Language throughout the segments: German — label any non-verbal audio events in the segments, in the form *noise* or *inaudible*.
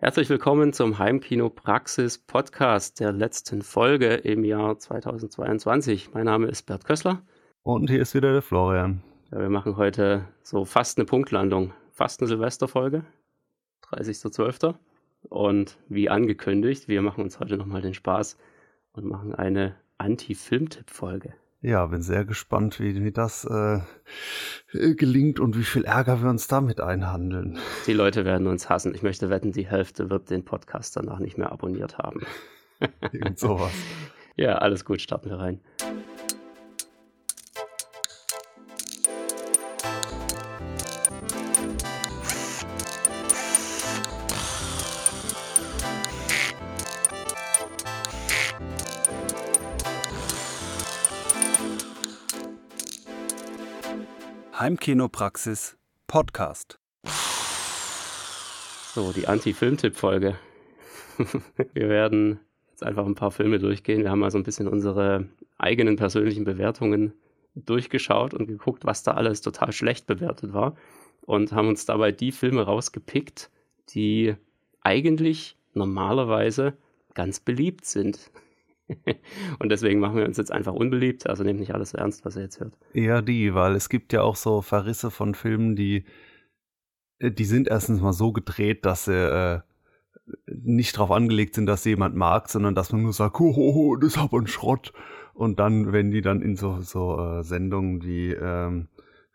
Herzlich willkommen zum Heimkino Praxis Podcast der letzten Folge im Jahr 2022. Mein Name ist Bert Kössler. Und hier ist wieder der Florian. Ja, wir machen heute so fast eine Punktlandung, fast eine Silvesterfolge, 30.12. Und wie angekündigt, wir machen uns heute nochmal den Spaß und machen eine Anti-Filmtipp-Folge. Ja, bin sehr gespannt, wie, wie das äh, gelingt und wie viel Ärger wir uns damit einhandeln. Die Leute werden uns hassen. Ich möchte wetten, die Hälfte wird den Podcast danach nicht mehr abonniert haben. *laughs* Irgend sowas. ja, alles gut, starten wir rein. Heimkinopraxis Podcast. So, die Anti-Filmtipp-Folge. *laughs* wir werden jetzt einfach ein paar Filme durchgehen. Wir haben mal so ein bisschen unsere eigenen persönlichen Bewertungen durchgeschaut und geguckt, was da alles total schlecht bewertet war. Und haben uns dabei die Filme rausgepickt, die eigentlich normalerweise ganz beliebt sind. *laughs* Und deswegen machen wir uns jetzt einfach unbeliebt. Also nehmt nicht alles ernst, was ihr jetzt hört. Ja, die, weil es gibt ja auch so Verrisse von Filmen, die, äh, die sind erstens mal so gedreht, dass sie äh, nicht darauf angelegt sind, dass jemand mag, sondern dass man nur sagt, oh, oh, oh das ist aber ein Schrott. Und dann, wenn die dann in so, so äh, Sendungen wie ähm,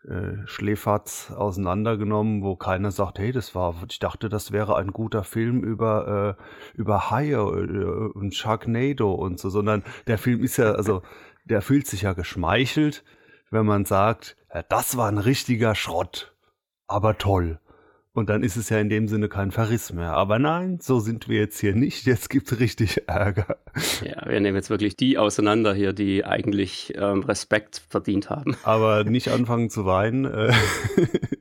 äh, Schläferz auseinandergenommen, wo keiner sagt, hey, das war, ich dachte, das wäre ein guter Film über, äh, über Haie äh, und Sharknado und so, sondern der Film ist ja, also, *laughs* der fühlt sich ja geschmeichelt, wenn man sagt, ja, das war ein richtiger Schrott, aber toll. Und dann ist es ja in dem Sinne kein Verriss mehr. Aber nein, so sind wir jetzt hier nicht. Jetzt gibt es richtig Ärger. Ja, wir nehmen jetzt wirklich die auseinander hier, die eigentlich ähm, Respekt verdient haben. Aber *laughs* nicht anfangen zu weinen. Äh,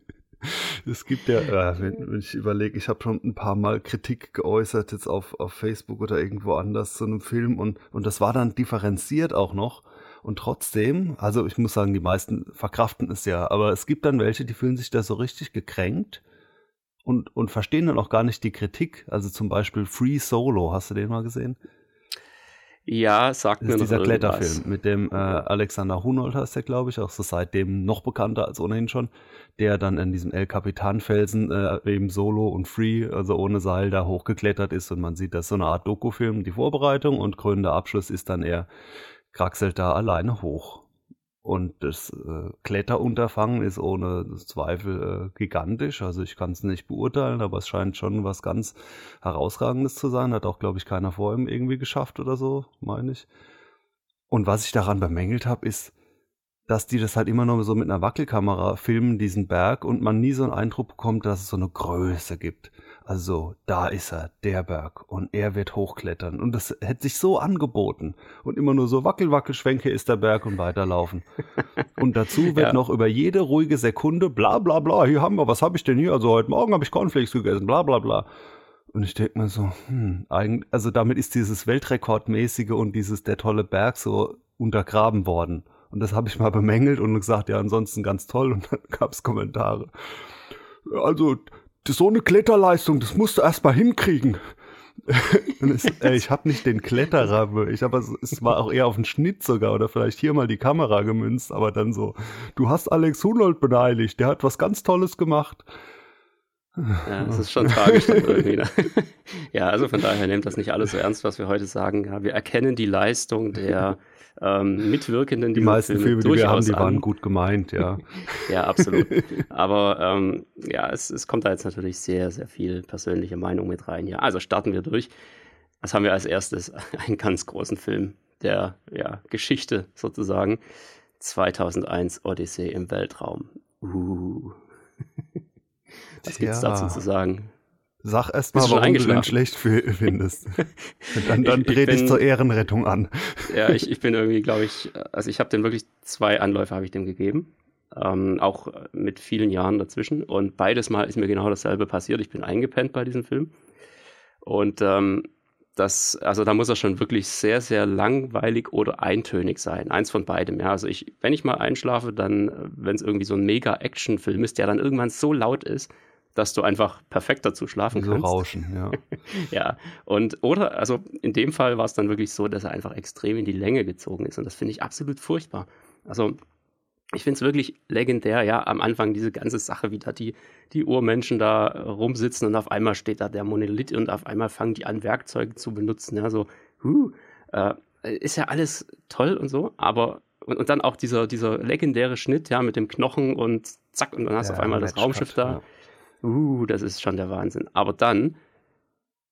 *laughs* es gibt ja, äh, wenn, wenn, ich überlege, ich habe schon ein paar Mal Kritik geäußert, jetzt auf, auf Facebook oder irgendwo anders zu einem Film und, und das war dann differenziert auch noch. Und trotzdem, also ich muss sagen, die meisten verkraften es ja, aber es gibt dann welche, die fühlen sich da so richtig gekränkt und, und verstehen dann auch gar nicht die Kritik. Also zum Beispiel Free Solo, hast du den mal gesehen? Ja, sagt das mir ist dieser Kletterfilm mit dem äh, Alexander Hunold heißt der, glaube ich, auch so seitdem noch bekannter als ohnehin schon, der dann in diesem El Capitan Felsen äh, eben solo und free, also ohne Seil da hochgeklettert ist und man sieht, das so eine Art Dokufilm, die Vorbereitung und krönender Abschluss ist dann er kraxelt da alleine hoch. Und das äh, Kletterunterfangen ist ohne Zweifel äh, gigantisch. Also ich kann es nicht beurteilen, aber es scheint schon was ganz Herausragendes zu sein. Hat auch, glaube ich, keiner vor ihm irgendwie geschafft oder so, meine ich. Und was ich daran bemängelt habe, ist, dass die das halt immer nur so mit einer Wackelkamera filmen, diesen Berg, und man nie so einen Eindruck bekommt, dass es so eine Größe gibt. Also, da ist er, der Berg, und er wird hochklettern. Und das hätte sich so angeboten. Und immer nur so wackel, wackel, schwenke ist der Berg und weiterlaufen. *laughs* und dazu wird ja. noch über jede ruhige Sekunde bla bla bla, hier haben wir, was habe ich denn hier? Also heute Morgen habe ich Cornflakes gegessen, bla bla bla. Und ich denke mir so, hm, also damit ist dieses Weltrekordmäßige und dieses der tolle Berg so untergraben worden. Und das habe ich mal bemängelt und gesagt, ja, ansonsten ganz toll. Und dann *laughs* gab es Kommentare. Also, so eine Kletterleistung, das musst du erst mal hinkriegen. *laughs* es, ey, ich habe nicht den Kletterer, ich habe es war auch eher auf den Schnitt sogar oder vielleicht hier mal die Kamera gemünzt, aber dann so, du hast Alex Hunold beneiligt, der hat was ganz Tolles gemacht. Ja, das ist schon tragisch irgendwie. Ne? *laughs* ja, also von daher nehmt das nicht alles so ernst, was wir heute sagen. Ja, wir erkennen die Leistung der ähm, Mitwirkenden. Die meisten Filme, Filme die wir haben, die an. waren gut gemeint, ja. *laughs* ja, absolut. Aber ähm, ja, es, es kommt da jetzt natürlich sehr, sehr viel persönliche Meinung mit rein. Ja, also starten wir durch. Was haben wir als erstes? *laughs* Einen ganz großen Film der ja, Geschichte sozusagen. 2001 Odyssee im Weltraum. Uh. Was gibt's ja. dazu zu sagen? Sag erst mal, warum du den schlecht findest. *laughs* dann dann dreh dich zur Ehrenrettung an. ja, ich, *laughs* ich bin irgendwie, glaube ich, also ich habe den wirklich zwei Anläufe habe ich dem gegeben. Ähm, auch mit vielen Jahren dazwischen. Und beides Mal ist mir genau dasselbe passiert. Ich bin eingepennt bei diesem Film. Und ähm, das, also da muss er schon wirklich sehr, sehr langweilig oder eintönig sein. Eins von beidem, ja. Also ich, wenn ich mal einschlafe, dann, wenn es irgendwie so ein Mega-Action-Film ist, der dann irgendwann so laut ist, dass du einfach perfekt dazu schlafen so kannst. Rauschen, ja. *laughs* ja, und oder, also in dem Fall war es dann wirklich so, dass er einfach extrem in die Länge gezogen ist und das finde ich absolut furchtbar. Also ich finde es wirklich legendär, ja, am Anfang diese ganze Sache, wie da die, die Urmenschen da rumsitzen und auf einmal steht da der Monolith und auf einmal fangen die an, Werkzeuge zu benutzen, ja, so, huh, äh, ist ja alles toll und so, aber und, und, dann auch dieser, dieser legendäre Schnitt, ja, mit dem Knochen und zack, und dann hast du ja, auf einmal das Raumschiff da. Ja. Uh, das ist schon der Wahnsinn. Aber dann,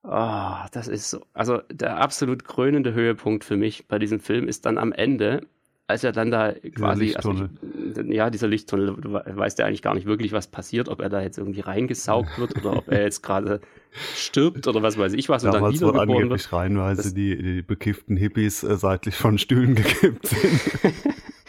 oh, das ist so, also der absolut krönende Höhepunkt für mich bei diesem Film ist dann am Ende, als er dann da quasi, also ich, ja, dieser Lichttunnel, du weißt ja eigentlich gar nicht wirklich, was passiert, ob er da jetzt irgendwie reingesaugt wird oder ob er jetzt gerade stirbt oder was weiß ich was und Damals dann wiedergeboren wird. reinweise die, die bekifften Hippies äh, seitlich von Stühlen *laughs* gekippt sind. *laughs*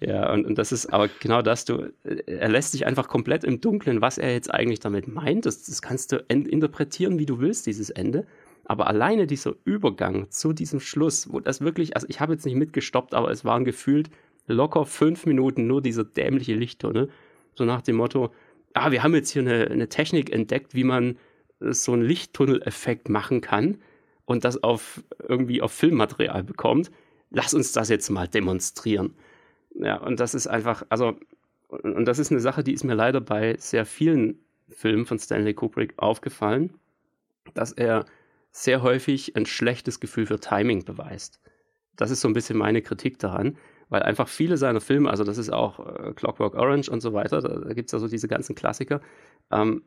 ja, und, und das ist aber genau das, du, äh, er lässt sich einfach komplett im Dunkeln, was er jetzt eigentlich damit meint. Das, das kannst du interpretieren, wie du willst, dieses Ende. Aber alleine dieser Übergang zu diesem Schluss, wo das wirklich, also ich habe jetzt nicht mitgestoppt, aber es waren gefühlt locker fünf Minuten nur dieser dämliche Lichttunnel. So nach dem Motto, ah, wir haben jetzt hier eine, eine Technik entdeckt, wie man so einen Lichttunnel-Effekt machen kann und das auf irgendwie auf Filmmaterial bekommt. Lass uns das jetzt mal demonstrieren. Ja, und das ist einfach, also, und das ist eine Sache, die ist mir leider bei sehr vielen Filmen von Stanley Kubrick aufgefallen, dass er sehr häufig ein schlechtes Gefühl für Timing beweist. Das ist so ein bisschen meine Kritik daran, weil einfach viele seiner Filme, also das ist auch äh, Clockwork Orange und so weiter, da, da gibt es also diese ganzen Klassiker, ähm,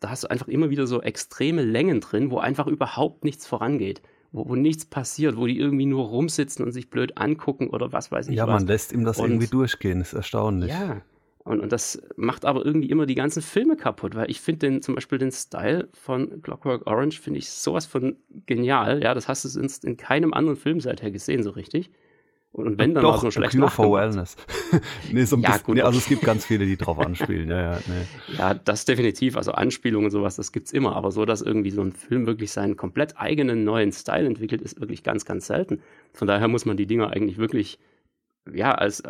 da hast du einfach immer wieder so extreme Längen drin, wo einfach überhaupt nichts vorangeht. Wo, wo, nichts passiert, wo die irgendwie nur rumsitzen und sich blöd angucken oder was weiß ich. Ja, was. man lässt ihm das und, irgendwie durchgehen, ist erstaunlich. Ja, und, und das macht aber irgendwie immer die ganzen Filme kaputt, weil ich finde den, zum Beispiel den Style von Clockwork Orange, finde ich sowas von genial. Ja, das hast du in, in keinem anderen Film seither gesehen, so richtig. Und, wenn dann Doch, so schlecht Cure for Wellness. *laughs* nee, so ein ja, bisschen, gut. Nee, also es gibt ganz viele, die drauf anspielen. Ja, ja, nee. ja, das definitiv. Also Anspielungen und sowas, das gibt's immer. Aber so, dass irgendwie so ein Film wirklich seinen komplett eigenen neuen Style entwickelt, ist wirklich ganz, ganz selten. Von daher muss man die Dinger eigentlich wirklich ja, als,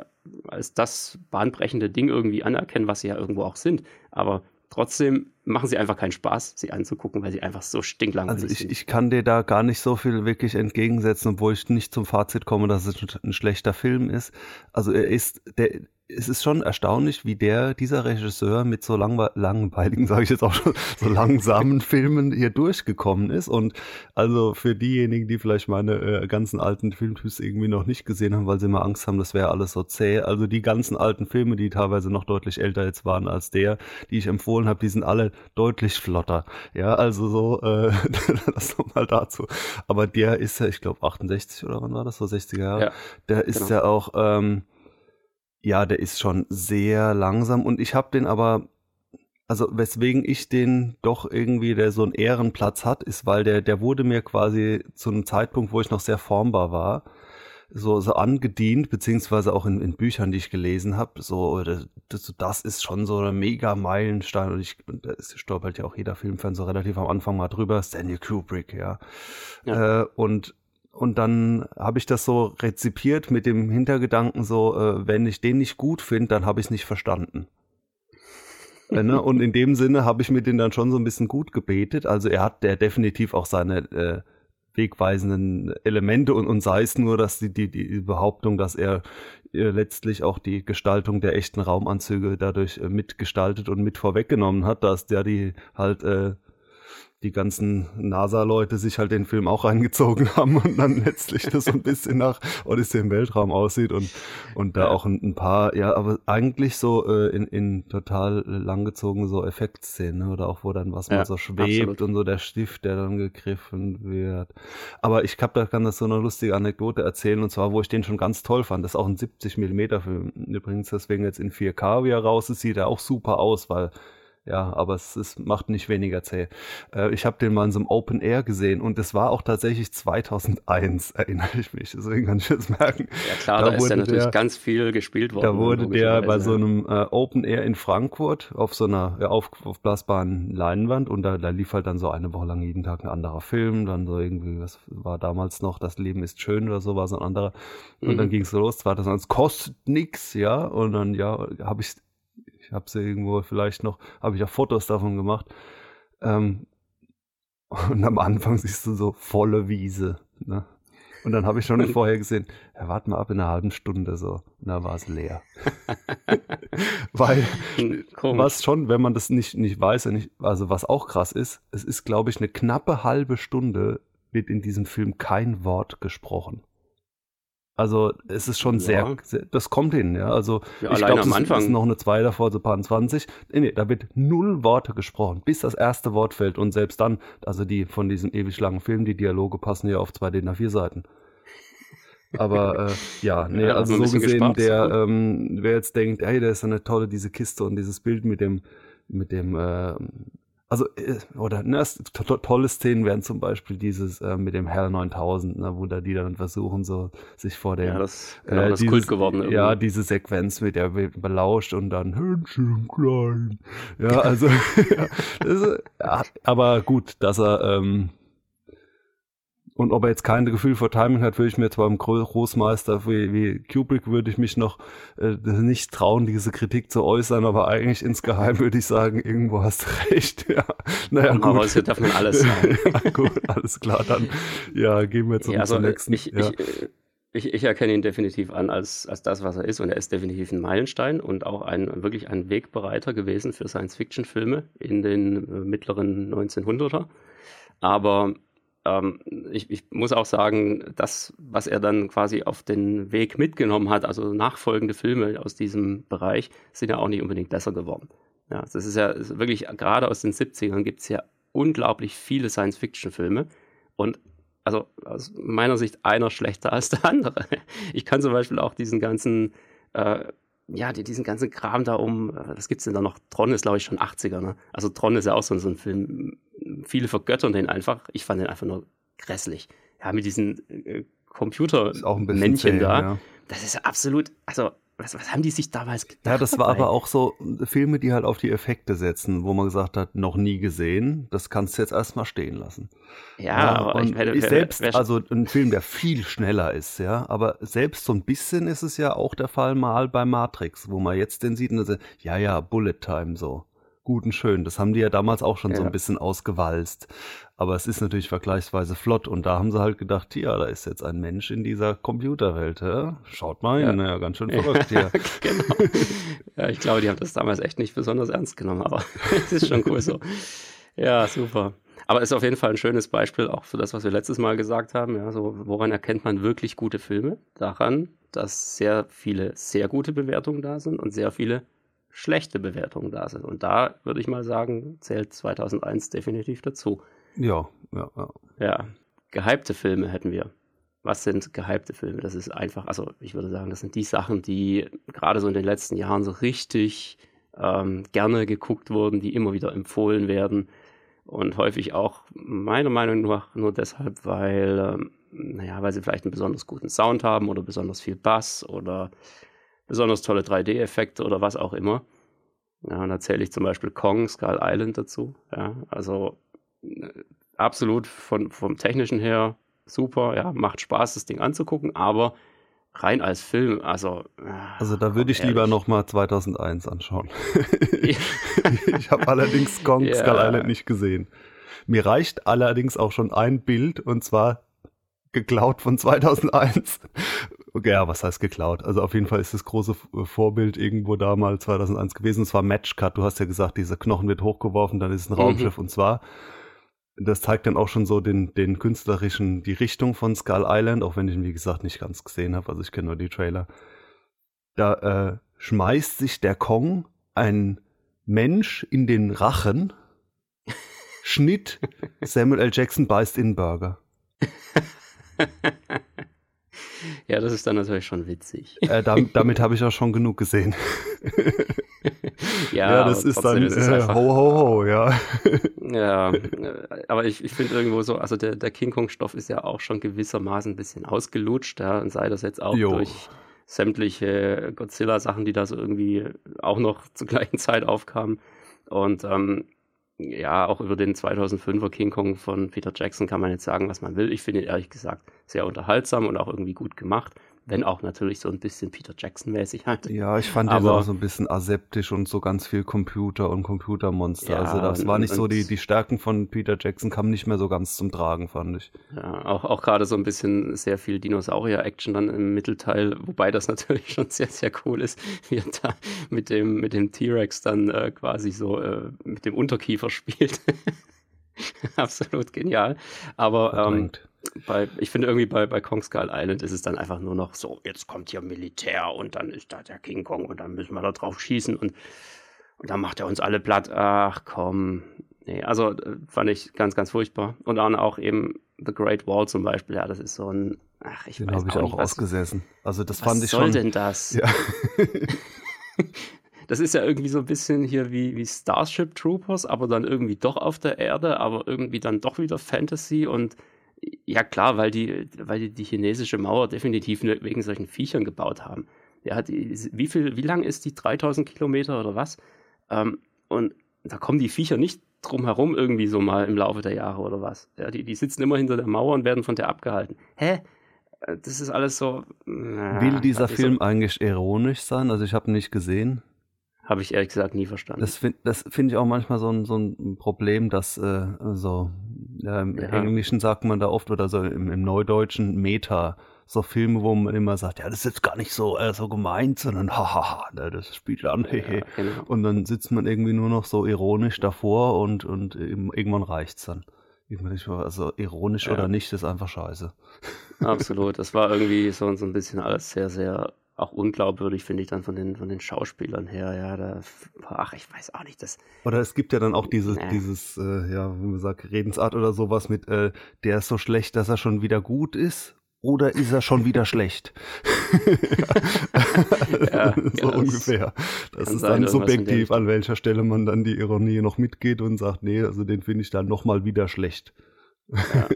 als das bahnbrechende Ding irgendwie anerkennen, was sie ja irgendwo auch sind. Aber trotzdem machen sie einfach keinen Spaß, sie anzugucken, weil sie einfach so stinklangweilig also ich, sind. Ich kann dir da gar nicht so viel wirklich entgegensetzen, obwohl ich nicht zum Fazit komme, dass es ein schlechter Film ist. Also er ist, der, es ist schon erstaunlich, wie der, dieser Regisseur mit so langwe langweiligen, *laughs* sage ich jetzt auch schon, so langsamen Filmen hier durchgekommen ist. Und also für diejenigen, die vielleicht meine äh, ganzen alten Filmtyps irgendwie noch nicht gesehen haben, weil sie immer Angst haben, das wäre alles so zäh. Also die ganzen alten Filme, die teilweise noch deutlich älter jetzt waren als der, die ich empfohlen habe, die sind alle deutlich flotter. Ja, also so, äh, *laughs* das nochmal dazu. Aber der ist ja, ich glaube, 68 oder wann war das, so 60er Jahre. Ja, der ist genau. ja auch, ähm, ja, der ist schon sehr langsam und ich habe den aber, also weswegen ich den doch irgendwie, der so einen Ehrenplatz hat, ist, weil der, der wurde mir quasi zu einem Zeitpunkt, wo ich noch sehr formbar war, so, so angedient, beziehungsweise auch in, in Büchern, die ich gelesen habe, so, das, das ist schon so ein mega Meilenstein und ich, da stolpert ja auch jeder Filmfan so relativ am Anfang mal drüber, Stanley Kubrick, ja. ja. Äh, und und dann habe ich das so rezipiert mit dem Hintergedanken so, äh, wenn ich den nicht gut finde, dann habe ich es nicht verstanden. äh, ne? *laughs* Und in dem Sinne habe ich mir den dann schon so ein bisschen gut gebetet. Also er hat der definitiv auch seine äh, wegweisenden Elemente und, und sei es nur, dass die, die, die Behauptung, dass er äh, letztlich auch die Gestaltung der echten Raumanzüge dadurch äh, mitgestaltet und mit vorweggenommen hat, dass der die halt äh, die ganzen NASA-Leute sich halt den Film auch reingezogen *laughs* haben und dann letztlich das so ein bisschen nach Odyssey im Weltraum aussieht und, und da auch ein, ein, paar, ja, aber eigentlich so äh, in, in total langgezogen so Effektszenen, ne? oder auch wo dann was ja, mal so schwebt absolut. und so der Stift, der dann gegriffen wird. Aber ich hab, da kann das so eine lustige Anekdote erzählen und zwar, wo ich den schon ganz toll fand. Das ist auch ein 70 Millimeter Film übrigens, deswegen jetzt in 4K, wie er raus ist, sieht er auch super aus, weil ja, aber es, es macht nicht weniger zäh. Äh, ich habe den mal in so einem Open Air gesehen und es war auch tatsächlich 2001, *laughs* erinnere ich mich. Deswegen kann ich das merken. Ja klar, da, da ist ja natürlich der, ganz viel gespielt worden. Da wurde der bei so einem äh, Open Air in Frankfurt auf so einer ja, auf, aufblasbaren Leinwand und da, da lief halt dann so eine Woche lang jeden Tag ein anderer Film. Dann so irgendwie, was war damals noch, Das Leben ist schön oder so, war so ein anderer. Und mhm. dann ging es los, 2001, kostet nix, ja. Und dann, ja, habe ich Ich habe sie irgendwo vielleicht noch, habe ich auch Fotos davon gemacht. Ähm, und am Anfang siehst du so volle Wiese. Ne? Und dann habe ich schon vorher gesehen, ja, warte mal ab in einer halben Stunde so. Und da war es leer. *laughs* Weil, Komisch. was schon, wenn man das nicht, nicht weiß, nicht, also was auch krass ist, es ist, glaube ich, eine knappe halbe Stunde wird in diesem Film kein Wort gesprochen. Also es ist schon sehr, sehr, das kommt hin, ja. Also ja, ich glaube, es ist noch eine 2 davor, so paar 20. Nee, nee, da wird null Worte gesprochen, bis das erste Wort fällt. Und selbst dann, also die von diesem ewig langen Film, die Dialoge passen ja auf zwei DIN A4 Seiten. Aber äh, ja, *laughs* nee, ja, also so gesehen, der, ähm, wer jetzt denkt, hey, der ist eine tolle, diese Kiste und dieses Bild mit dem, mit dem äh, also, äh, oder ne, to tolle Szenen wären zum Beispiel dieses äh, mit dem Hell 9000, ne, wo da die dann versuchen, so sich vor dem. Ja, das, genau, äh, das dieses, Kult geworden. Irgendwie. Ja, diese Sequenz mit der belauscht und dann Hündchen klein. Ja, *laughs* also, *laughs* ja, ist, ja, aber gut, dass er, ähm, und ob er jetzt kein Gefühl vor Timing hat, würde ich mir zwar im Großmeister wie, wie Kubrick würde ich mich noch äh, nicht trauen, diese Kritik zu äußern, aber eigentlich insgeheim *laughs* würde ich sagen, irgendwo hast du recht. Ja, naja, gut. Aber heute darf man alles *laughs* sagen. ja, gut, alles klar, dann ja, gehen wir zum, ja, also, zum nächsten. Ich, ja. ich, ich, ich, erkenne ihn definitiv an als, als das, was er ist. Und er ist definitiv ein Meilenstein und auch ein wirklich ein Wegbereiter gewesen für Science-Fiction-Filme in den äh, mittleren 1900er. Aber ähm, ich, ich, muss auch sagen, das, was er dann quasi auf den Weg mitgenommen hat, also nachfolgende Filme aus diesem Bereich, sind ja auch nicht unbedingt besser geworden. Ja, das ist ja ist wirklich, gerade aus den 70ern gibt es ja unglaublich viele Science-Fiction-Filme und also aus meiner Sicht einer schlechter als der andere. Ich kann zum Beispiel auch diesen ganzen äh, ja, die, diesen ganzen Kram da um, äh, was gibt's denn da noch? Tron ist, glaube ich, schon 80er, ne? Also Tron ist ja auch so, so ein Film. Viele vergöttern den einfach. Ich fand den einfach nur grässlich. Ja, mit diesen äh, Computermännchen da. Ja. Das ist absolut, also was, was haben die sich damals gedacht? Ja, das war dabei? aber auch so Filme, die halt auf die Effekte setzen, wo man gesagt hat, noch nie gesehen, das kannst du jetzt erstmal stehen lassen. Ja, ja aber ich meine, selbst, wer, wer, also ein Film, der viel schneller ist, ja, aber selbst so ein bisschen ist es ja auch der Fall mal bei Matrix, wo man jetzt den sieht und sagt, ja, ja, Bullet Time so gut und schön. Das haben die ja damals auch schon ja. so ein bisschen ausgewalzt. Aber es ist natürlich vergleichsweise flott und da haben sie halt gedacht, ja, da ist jetzt ein Mensch in dieser Computerwelt. Ja? Schaut mal hin, ja. ja ganz schön verrückt hier. *laughs* genau. Ja, ich glaube, die haben das damals echt nicht besonders ernst genommen, aber *laughs* es ist schon cool so. Ja, super. Aber es ist auf jeden Fall ein schönes Beispiel auch für das, was wir letztes Mal gesagt haben. Ja, so, woran erkennt man wirklich gute Filme? Daran, dass sehr viele sehr gute Bewertungen da sind und sehr viele schlechte Bewertungen da sind. Und da würde ich mal sagen, zählt 2001 definitiv dazu. Ja, ja, ja. Ja, gehypte Filme hätten wir. Was sind gehypte Filme? Das ist einfach, also ich würde sagen, das sind die Sachen, die gerade so in den letzten Jahren so richtig ähm, gerne geguckt wurden, die immer wieder empfohlen werden. Und häufig auch meiner Meinung nach nur deshalb, weil, ähm, naja, weil sie vielleicht einen besonders guten Sound haben oder besonders viel Bass oder besonders tolle 3D-Effekte oder was auch immer. Ja, und da zähle ich zum Beispiel Kong, Skull Island dazu. Ja, also äh, absolut von, vom technischen her super, ja, macht Spaß, das Ding anzugucken, aber rein als Film, also. Äh, also da würde ich ehrlich. lieber nochmal 2001 anschauen. *laughs* ich habe allerdings Kong yeah. Skull Island nicht gesehen. Mir reicht allerdings auch schon ein Bild und zwar geklaut von 2001. Okay, ja, was heißt geklaut? Also auf jeden Fall ist das große Vorbild irgendwo da mal 2001 gewesen. Es war Matchcut. Du hast ja gesagt, dieser Knochen wird hochgeworfen, dann ist es ein Raumschiff. Mhm. Und zwar, das zeigt dann auch schon so den, den künstlerischen, die Richtung von Skull Island, auch wenn ich ihn, wie gesagt, nicht ganz gesehen habe. Also ich kenne nur die Trailer. Da äh, schmeißt sich der Kong ein Mensch in den Rachen. *laughs* Schnitt, Samuel L. Jackson beißt in Burger. *laughs* ja, das ist dann natürlich schon witzig. Äh, damit, damit habe ich auch schon genug gesehen. *laughs* ja, ja, das ist dann ist äh, ho, ho, ho, ja. ja, äh, aber ich, ich finde irgendwo so, also der, der King Kong-Stoff ist ja auch schon gewissermaßen ein bisschen ausgelutscht, ja, und sei das jetzt auch jo. durch sämtliche Godzilla-Sachen, die da so irgendwie auch noch zur gleichen Zeit aufkamen. Und ähm, ja, auch über den 2005er King Kong von Peter Jackson kann man jetzt sagen, was man will. Ich finde ihn ehrlich gesagt sehr unterhaltsam und auch irgendwie gut gemacht. Wenn auch natürlich so ein bisschen Peter Jackson-mäßig halt. Ja, ich fand aber, auch so ein bisschen aseptisch und so ganz viel Computer und Computermonster. Ja, also das und, war nicht so, die, die Stärken von Peter Jackson kamen nicht mehr so ganz zum Tragen, fand ich. Ja, auch, auch gerade so ein bisschen sehr viel Dinosaurier-Action dann im Mittelteil, wobei das natürlich *laughs* schon sehr, sehr cool ist, wie er da mit dem, mit dem T-Rex dann äh, quasi so äh, mit dem Unterkiefer spielt. *laughs* Absolut genial. Aber ähm, bei, ich finde irgendwie bei, bei Kong Skull Island ist es dann einfach nur noch so, jetzt kommt hier Militär und dann ist da der King Kong und dann müssen wir da drauf schießen und, und dann macht er uns alle platt. Ach komm. Nee, also äh, fand ich ganz, ganz furchtbar. Und dann auch eben The Great Wall zum Beispiel, ja, das ist so ein, ach, ich Den habe ich auch, was, ausgesessen. Also das fand ich schon. Was soll denn das? Ja. *laughs* das ist ja irgendwie so ein bisschen hier wie, wie Starship Troopers, aber dann irgendwie doch auf der Erde, aber irgendwie dann doch wieder Fantasy und ja klar, weil die, weil die die chinesische Mauer definitiv wegen solchen Viechern gebaut haben. Ja, die, wie viel, wie lang ist die? 3000 Kilometer oder was? Ähm, und da kommen die Viecher nicht drum herum irgendwie so mal im Laufe der Jahre oder was. Ja, die, die sitzen immer hinter der Mauer und werden von der abgehalten. Hä? Äh, das ist alles so. Na, Will dieser Film so, eigentlich ironisch sein? Also ich habe nicht gesehen. Habe ich ehrlich gesagt nie verstanden. Das finde find ich auch manchmal so ein, so ein Problem, dass äh, so ja, im ja. Englischen sagt man da oft oder so im, im Neudeutschen Meta so Filme, wo man immer sagt, ja, das ist jetzt gar nicht so, äh, so gemeint, sondern hahaha, ne, das spielt an. Ja, genau. Und dann sitzt man irgendwie nur noch so ironisch davor und, und irgendwann reicht's dann. Also ironisch ja. oder nicht, ist einfach scheiße. Absolut. Das war irgendwie so, so ein bisschen alles sehr, sehr auch unglaubwürdig, finde ich dann von den, von den Schauspielern her. Ja, da, ach, ich weiß auch nicht, das. Oder es gibt ja dann auch diese, nee. dieses, äh, ja, wie man sagt, Redensart oder sowas mit, äh, der ist so schlecht, dass er schon wieder gut ist. Oder ist er schon wieder schlecht? *laughs* ja, *laughs* so ja, ungefähr. Das ist dann subjektiv, an welcher Stelle man dann die Ironie noch mitgeht und sagt, nee, also den finde ich dann nochmal wieder schlecht. Ja.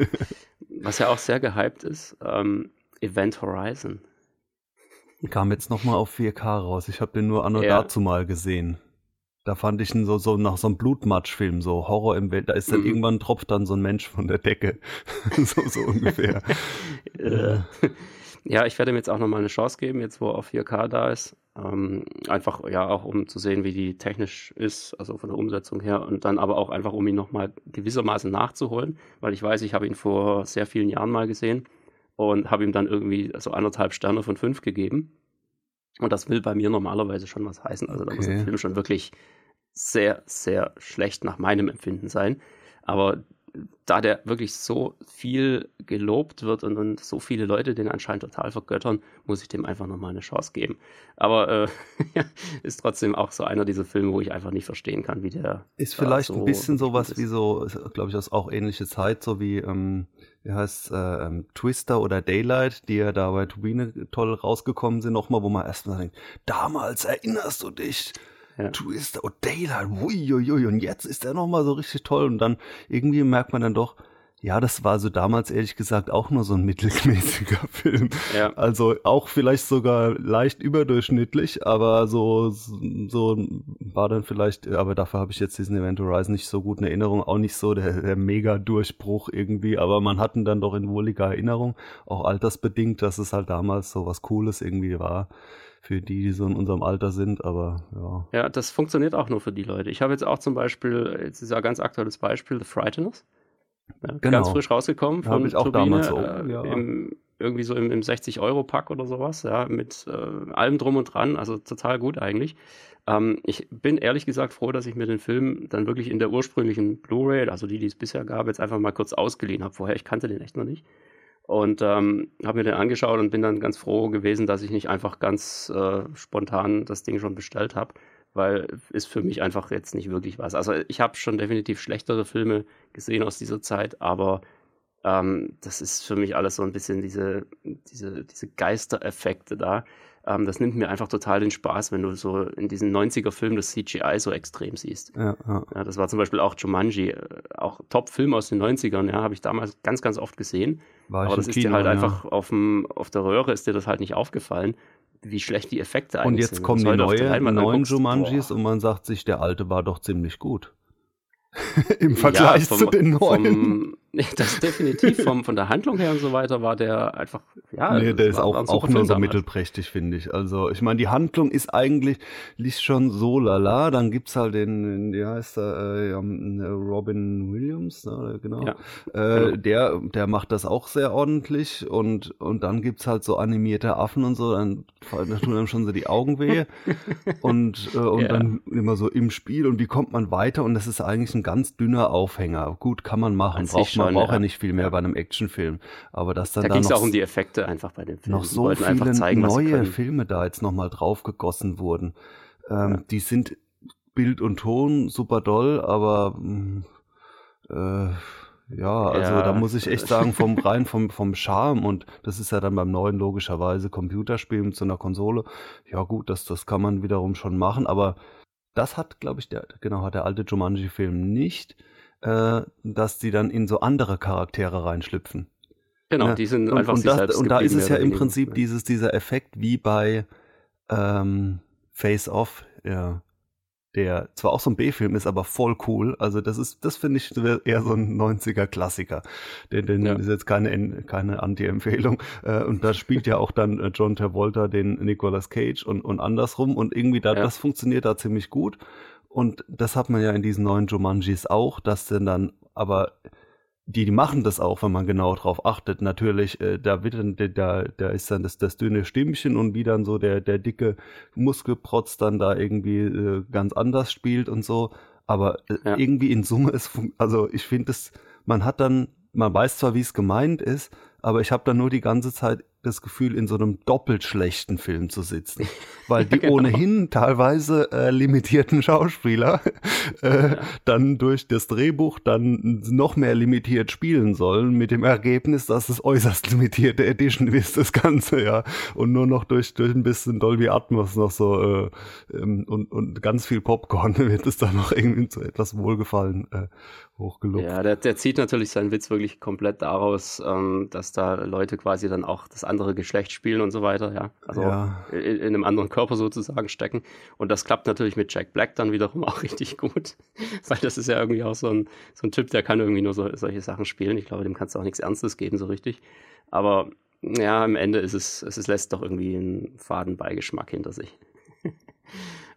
Was ja auch sehr gehypt ist, ähm, Event Horizon. Kam jetzt nochmal auf 4K raus. Ich habe den nur an und ja. dazu mal gesehen. Da fand ich ihn so, so nach so einem Blutmatschfilm, so Horror im Welt. Da ist dann mhm. irgendwann tropft dann so ein Mensch von der Decke. *laughs* so, so ungefähr. *laughs* Äh, ja, ich werde ihm jetzt auch nochmal eine Chance geben, jetzt wo er auf 4K da ist. Ähm, einfach, ja, auch um zu sehen, wie die technisch ist, also von der Umsetzung her. Und dann aber auch einfach, um ihn nochmal gewissermaßen nachzuholen, weil ich weiß, ich habe ihn vor sehr vielen Jahren mal gesehen und habe ihm dann irgendwie so anderthalb Sterne von fünf gegeben. Und das will bei mir normalerweise schon was heißen. Also da muss der Film schon wirklich sehr, sehr schlecht nach meinem Empfinden sein. Aber da der wirklich so viel gelobt wird und, und, so viele Leute den anscheinend total vergöttern, muss ich dem einfach nochmal eine Chance geben. Aber äh, *laughs* ist trotzdem auch so einer dieser Filme, wo ich einfach nicht verstehen kann, wie der. Ist vielleicht so ein bisschen sowas wie so, glaube ich, aus auch ähnliche Zeit, so wie, ähm, wie heißt äh, ähm, Twister oder Daylight, die ja da bei Turbine toll rausgekommen sind, nochmal, wo man erstmal denkt, damals erinnerst du dich, ja. Twister, oh Daylight, uiuiui, und jetzt ist er nochmal so richtig toll und dann irgendwie merkt man dann doch, ja, das war so damals ehrlich gesagt auch nur so ein mittelmäßiger *laughs* Film. Ja. Also auch vielleicht sogar leicht überdurchschnittlich, aber so, so war dann vielleicht, aber dafür habe ich jetzt diesen Event Horizon nicht so gut in Erinnerung, auch nicht so der, der Mega-Durchbruch irgendwie, aber man hatten dann doch in wohliger Erinnerung, auch altersbedingt, dass es halt damals so was Cooles irgendwie war für die, die so in unserem Alter sind, aber ja. Ja, das funktioniert auch nur für die Leute. Ich habe jetzt auch zum Beispiel, jetzt ist ja ein ganz aktuelles Beispiel, The Frighteners. Genau. Ganz frisch rausgekommen von ich auch Turbine, damals so. Äh, ja. im, irgendwie so im, im 60-Euro-Pack oder sowas, ja, mit äh, allem drum und dran, also total gut eigentlich. Ähm, ich bin ehrlich gesagt froh, dass ich mir den Film dann wirklich in der ursprünglichen Blu-ray, also die, die es bisher gab, jetzt einfach mal kurz ausgeliehen habe. Vorher, ich kannte den echt noch nicht. Und ähm, habe mir den angeschaut und bin dann ganz froh gewesen, dass ich nicht einfach ganz äh, spontan das Ding schon bestellt habe, weil ist für mich einfach jetzt nicht wirklich was. Also ich habe schon definitiv schlechtere Filme gesehen aus dieser Zeit, aber ähm, das ist für mich alles so ein bisschen diese, diese, diese Geistereffekte da. Ähm, das nimmt mir einfach total den Spaß, wenn du so in diesen 90er-Filmen das CGI so extrem siehst. Ja, ja. ja, das war zum Beispiel auch Jumanji, äh, auch Top-Film aus den 90ern, ja, habe ich damals ganz, ganz oft gesehen. War Aber das ist Kino, dir halt ja. einfach auf, dem, auf der Röhre ist dir das halt nicht aufgefallen wie schlecht die Effekte eigentlich sind. Und jetzt kommen die neue, neuen Jumanjis boah. und man sagt sich, der alte war doch ziemlich gut. *laughs* Im Vergleich ja, vom, zu den neuen. Vom, das definitiv vom, von der Handlung her und so weiter war der einfach, ja. Nee, der ist auch, auch nur so mittelprächtig, finde ich. Also, ich meine, die Handlung ist eigentlich liest schon so lala. Dann gibt's halt den, wie heißt er, äh, Robin Williams, ne, genau. Ja, äh, genau. Der, der macht das auch sehr ordentlich und, und dann gibt's halt so animierte Affen und so, dann, dann tun einem schon so die Augen weh *laughs* und, äh, und ja. dann immer so im Spiel und wie kommt man weiter und das ist eigentlich ein ganz dünner Aufhänger. Gut, kann man machen, braucht man man braucht ja nicht viel mehr bei einem Actionfilm. Aber dass dann da, da ging es auch um die Effekte einfach bei dem Film. Noch so viele zeigen, neue Filme da jetzt nochmal draufgegossen wurden. Ähm, ja. Die sind Bild und Ton super doll, aber mm, äh, ja, also ja. da muss ich echt sagen, vom *laughs* rein vom, vom Charme und das ist ja dann beim neuen logischerweise Computerspiel mit so einer Konsole. Ja gut, das, das kann man wiederum schon machen, aber das hat, glaube ich, der, genau, hat der alte Jumanji-Film nicht äh, dass die dann in so andere Charaktere reinschlüpfen. Genau, ja. die sind und, einfach und, das, selbst und da ist es ja im Prinzip dieses, dieser Effekt wie bei ähm, Face Off, ja, der zwar auch so ein B-Film ist, aber voll cool. Also das ist, das finde ich eher so ein 90er-Klassiker. Den, den ja. ist jetzt keine, keine Anti-Empfehlung. *laughs* Äh, und da spielt ja auch dann äh, John Travolta den Nicolas Cage und, und andersrum. Und irgendwie da, ja. das funktioniert da ziemlich gut. Und das hat man ja in diesen neuen Jumanjis auch, dass denn dann, aber die, die machen das auch, wenn man genau drauf achtet. Natürlich, äh, da wird dann, da, da ist dann das, das dünne Stimmchen und wie dann so der, der dicke Muskelprotz dann da irgendwie äh, ganz anders spielt und so. Aber äh, ja. irgendwie in Summe ist, also ich finde es, man hat dann, man weiß zwar, wie es gemeint ist, aber ich habe dann nur die ganze Zeit das Gefühl, in so einem doppelt schlechten Film zu sitzen. *laughs* Weil die genau. ohnehin teilweise äh, limitierten Schauspieler *laughs* äh, ja. dann durch das Drehbuch dann noch mehr limitiert spielen sollen, mit dem Ergebnis, dass es äußerst limitierte Edition ist, das Ganze, ja. Und nur noch durch, durch ein bisschen Dolby Atmos noch so äh, ähm, und, und ganz viel Popcorn *laughs* wird es dann noch irgendwie zu etwas Wohlgefallen äh, hochgelobt. Ja, der, der zieht natürlich seinen Witz wirklich komplett daraus, ähm, dass da Leute quasi dann auch das andere Geschlecht spielen und so weiter, ja. Also ja. In, in, einem anderen Körper sozusagen stecken. Und das klappt natürlich mit Jack Black dann wiederum *laughs* auch richtig gut. *laughs* Weil das ist ja irgendwie auch so ein, so ein Typ, der kann irgendwie nur so, solche Sachen spielen. Ich glaube, dem kannst du auch nichts Ernstes geben, so richtig. Aber ja, am Ende ist es, es lässt doch irgendwie einen faden Beigeschmack hinter sich. *laughs*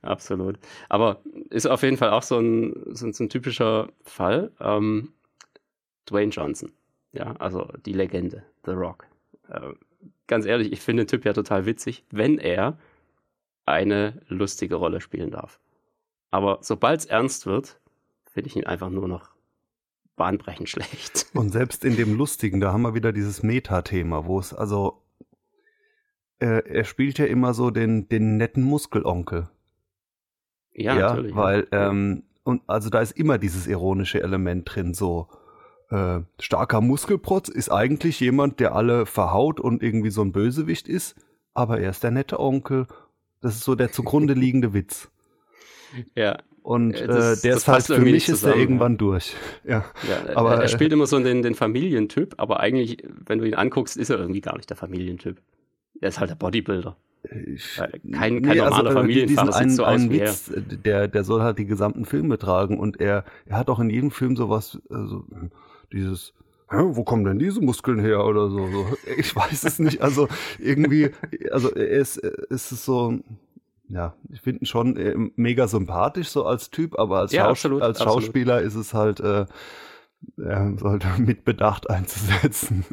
Absolut. Aber ist auf jeden Fall auch so ein, so ein, so ein typischer Fall. Ähm, Dwayne Johnson. Ja, also die Legende, The Rock. Äh, ganz ehrlich, ich finde den Typ ja total witzig, wenn er eine lustige Rolle spielen darf. Aber sobald es ernst wird, finde ich ihn einfach nur noch bahnbrechend *laughs* schlecht. Und selbst in dem Lustigen, da haben wir wieder dieses Meta-Thema, wo es also äh, er spielt ja immer so den, den netten Muskelonkel. Ja, ja natürlich. Weil, ja. ähm, und also da ist immer dieses ironische Element drin, so äh, starker Muskelprotz ist eigentlich jemand, der alle verhaut und irgendwie so ein Bösewicht ist, aber er ist der nette Onkel. Das ist so der zugrunde *laughs* liegende Witz. Ja. Und äh, das, der ist halt für mich ist er irgendwann ja. durch. *laughs* Ja. ja aber er spielt immer so den, den Familientyp, aber eigentlich, wenn du ihn anguckst, ist er irgendwie gar nicht der Familientyp. Er ist halt der Bodybuilder. Ich, kein, kein nee, normaler also, äh, Familienvater sieht so aus wie Witz, er. Der, der soll halt die gesamten Filme tragen und er, er hat auch in jedem Film sowas, also dieses, wo kommen denn diese Muskeln her oder so. Ich weiß es nicht. Also irgendwie, also er ist, ist es so, ja, ich finde ihn schon äh, mega sympathisch so als Typ, aber als, ja, Schaus absolut, als Schauspieler absolut. ist es halt, äh, er sollte mit Bedacht *laughs* einzusetzen.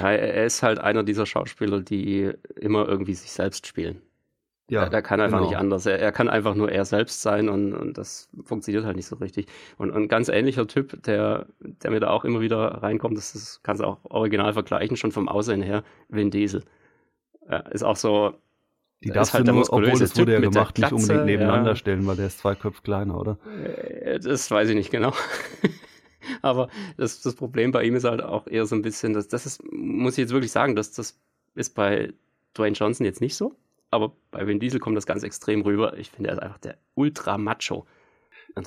Ja, er ist halt einer dieser Schauspieler, die immer irgendwie sich selbst spielen. Ja, der, kann einfach genau. nicht anders. Er, er, kann einfach nur er selbst sein und, und das funktioniert halt nicht so richtig. Und ein ganz ähnlicher Typ, der, der mir da auch immer wieder reinkommt, das, das kannst du auch original vergleichen, schon vom Aussehen her, Vin Diesel. Ja, ist auch so. Die darfst halt du nur, obwohl das wurde ja gemacht, nicht unbedingt nebeneinander ja. stellen, weil der ist zwei Köpfe kleiner, oder? Äh, das weiß ich nicht genau. *laughs* Aber das, das Problem bei ihm ist halt auch eher so ein bisschen, dass das ist, muss ich jetzt wirklich sagen, dass das ist bei Dwayne Johnson jetzt nicht so. Aber bei Vin Diesel kommt das ganz extrem rüber. Ich finde, er ist einfach der Ultra-Macho.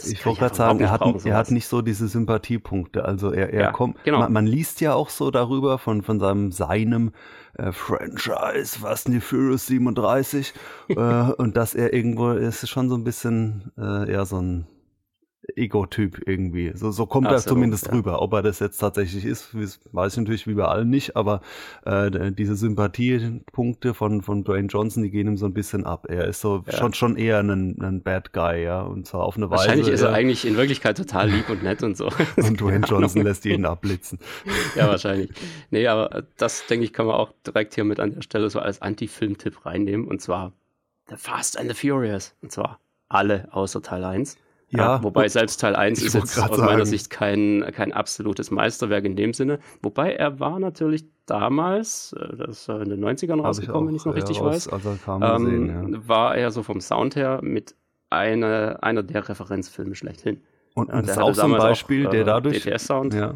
Ich wollte gerade sagen, er hat, er hat nicht so diese Sympathiepunkte. Also er, er ja, kommt, genau. man, man, liest ja auch so darüber von, von seinem, seinem äh, Franchise, was die Furious 37 *laughs* äh, und dass er irgendwo ist schon so ein bisschen äh, eher so ein Ego-Typ irgendwie. So, so kommt Absolut, er zumindest ja. rüber. Ob er das jetzt tatsächlich ist, weiß ich natürlich wie bei allen nicht, aber äh, diese Sympathiepunkte von, von Dwayne Johnson, die gehen ihm so ein bisschen ab. Er ist so Ja. schon, schon eher ein, ein Bad Guy, ja. Und zwar auf eine Weise. Wahrscheinlich ist er eigentlich in Wirklichkeit total lieb und nett und so. *laughs* Und Dwayne. Johnson lässt jeden abblitzen. Ja, wahrscheinlich. Nee, aber das, denke ich, kann man auch direkt hier mit an der Stelle so als Anti-Film-Tipp reinnehmen. Und zwar The Fast and the Furious. Und zwar alle außer Teil 1. Ja, wobei und- selbst Teil 1 ich ist jetzt aus meiner sagen. Sicht kein, kein absolutes Meisterwerk in dem Sinne. Wobei er war natürlich damals, äh, das ist in den 90ern Hab rausgekommen, wenn ich es noch ja, richtig weiß, Also ähm, gesehen, ja. war er so vom Sound her mit einer, einer der Referenzfilme schlechthin. Und, Ja, und das ist der auch so ein Beispiel, auch, der äh, dadurch. DTS-Sound. Ja.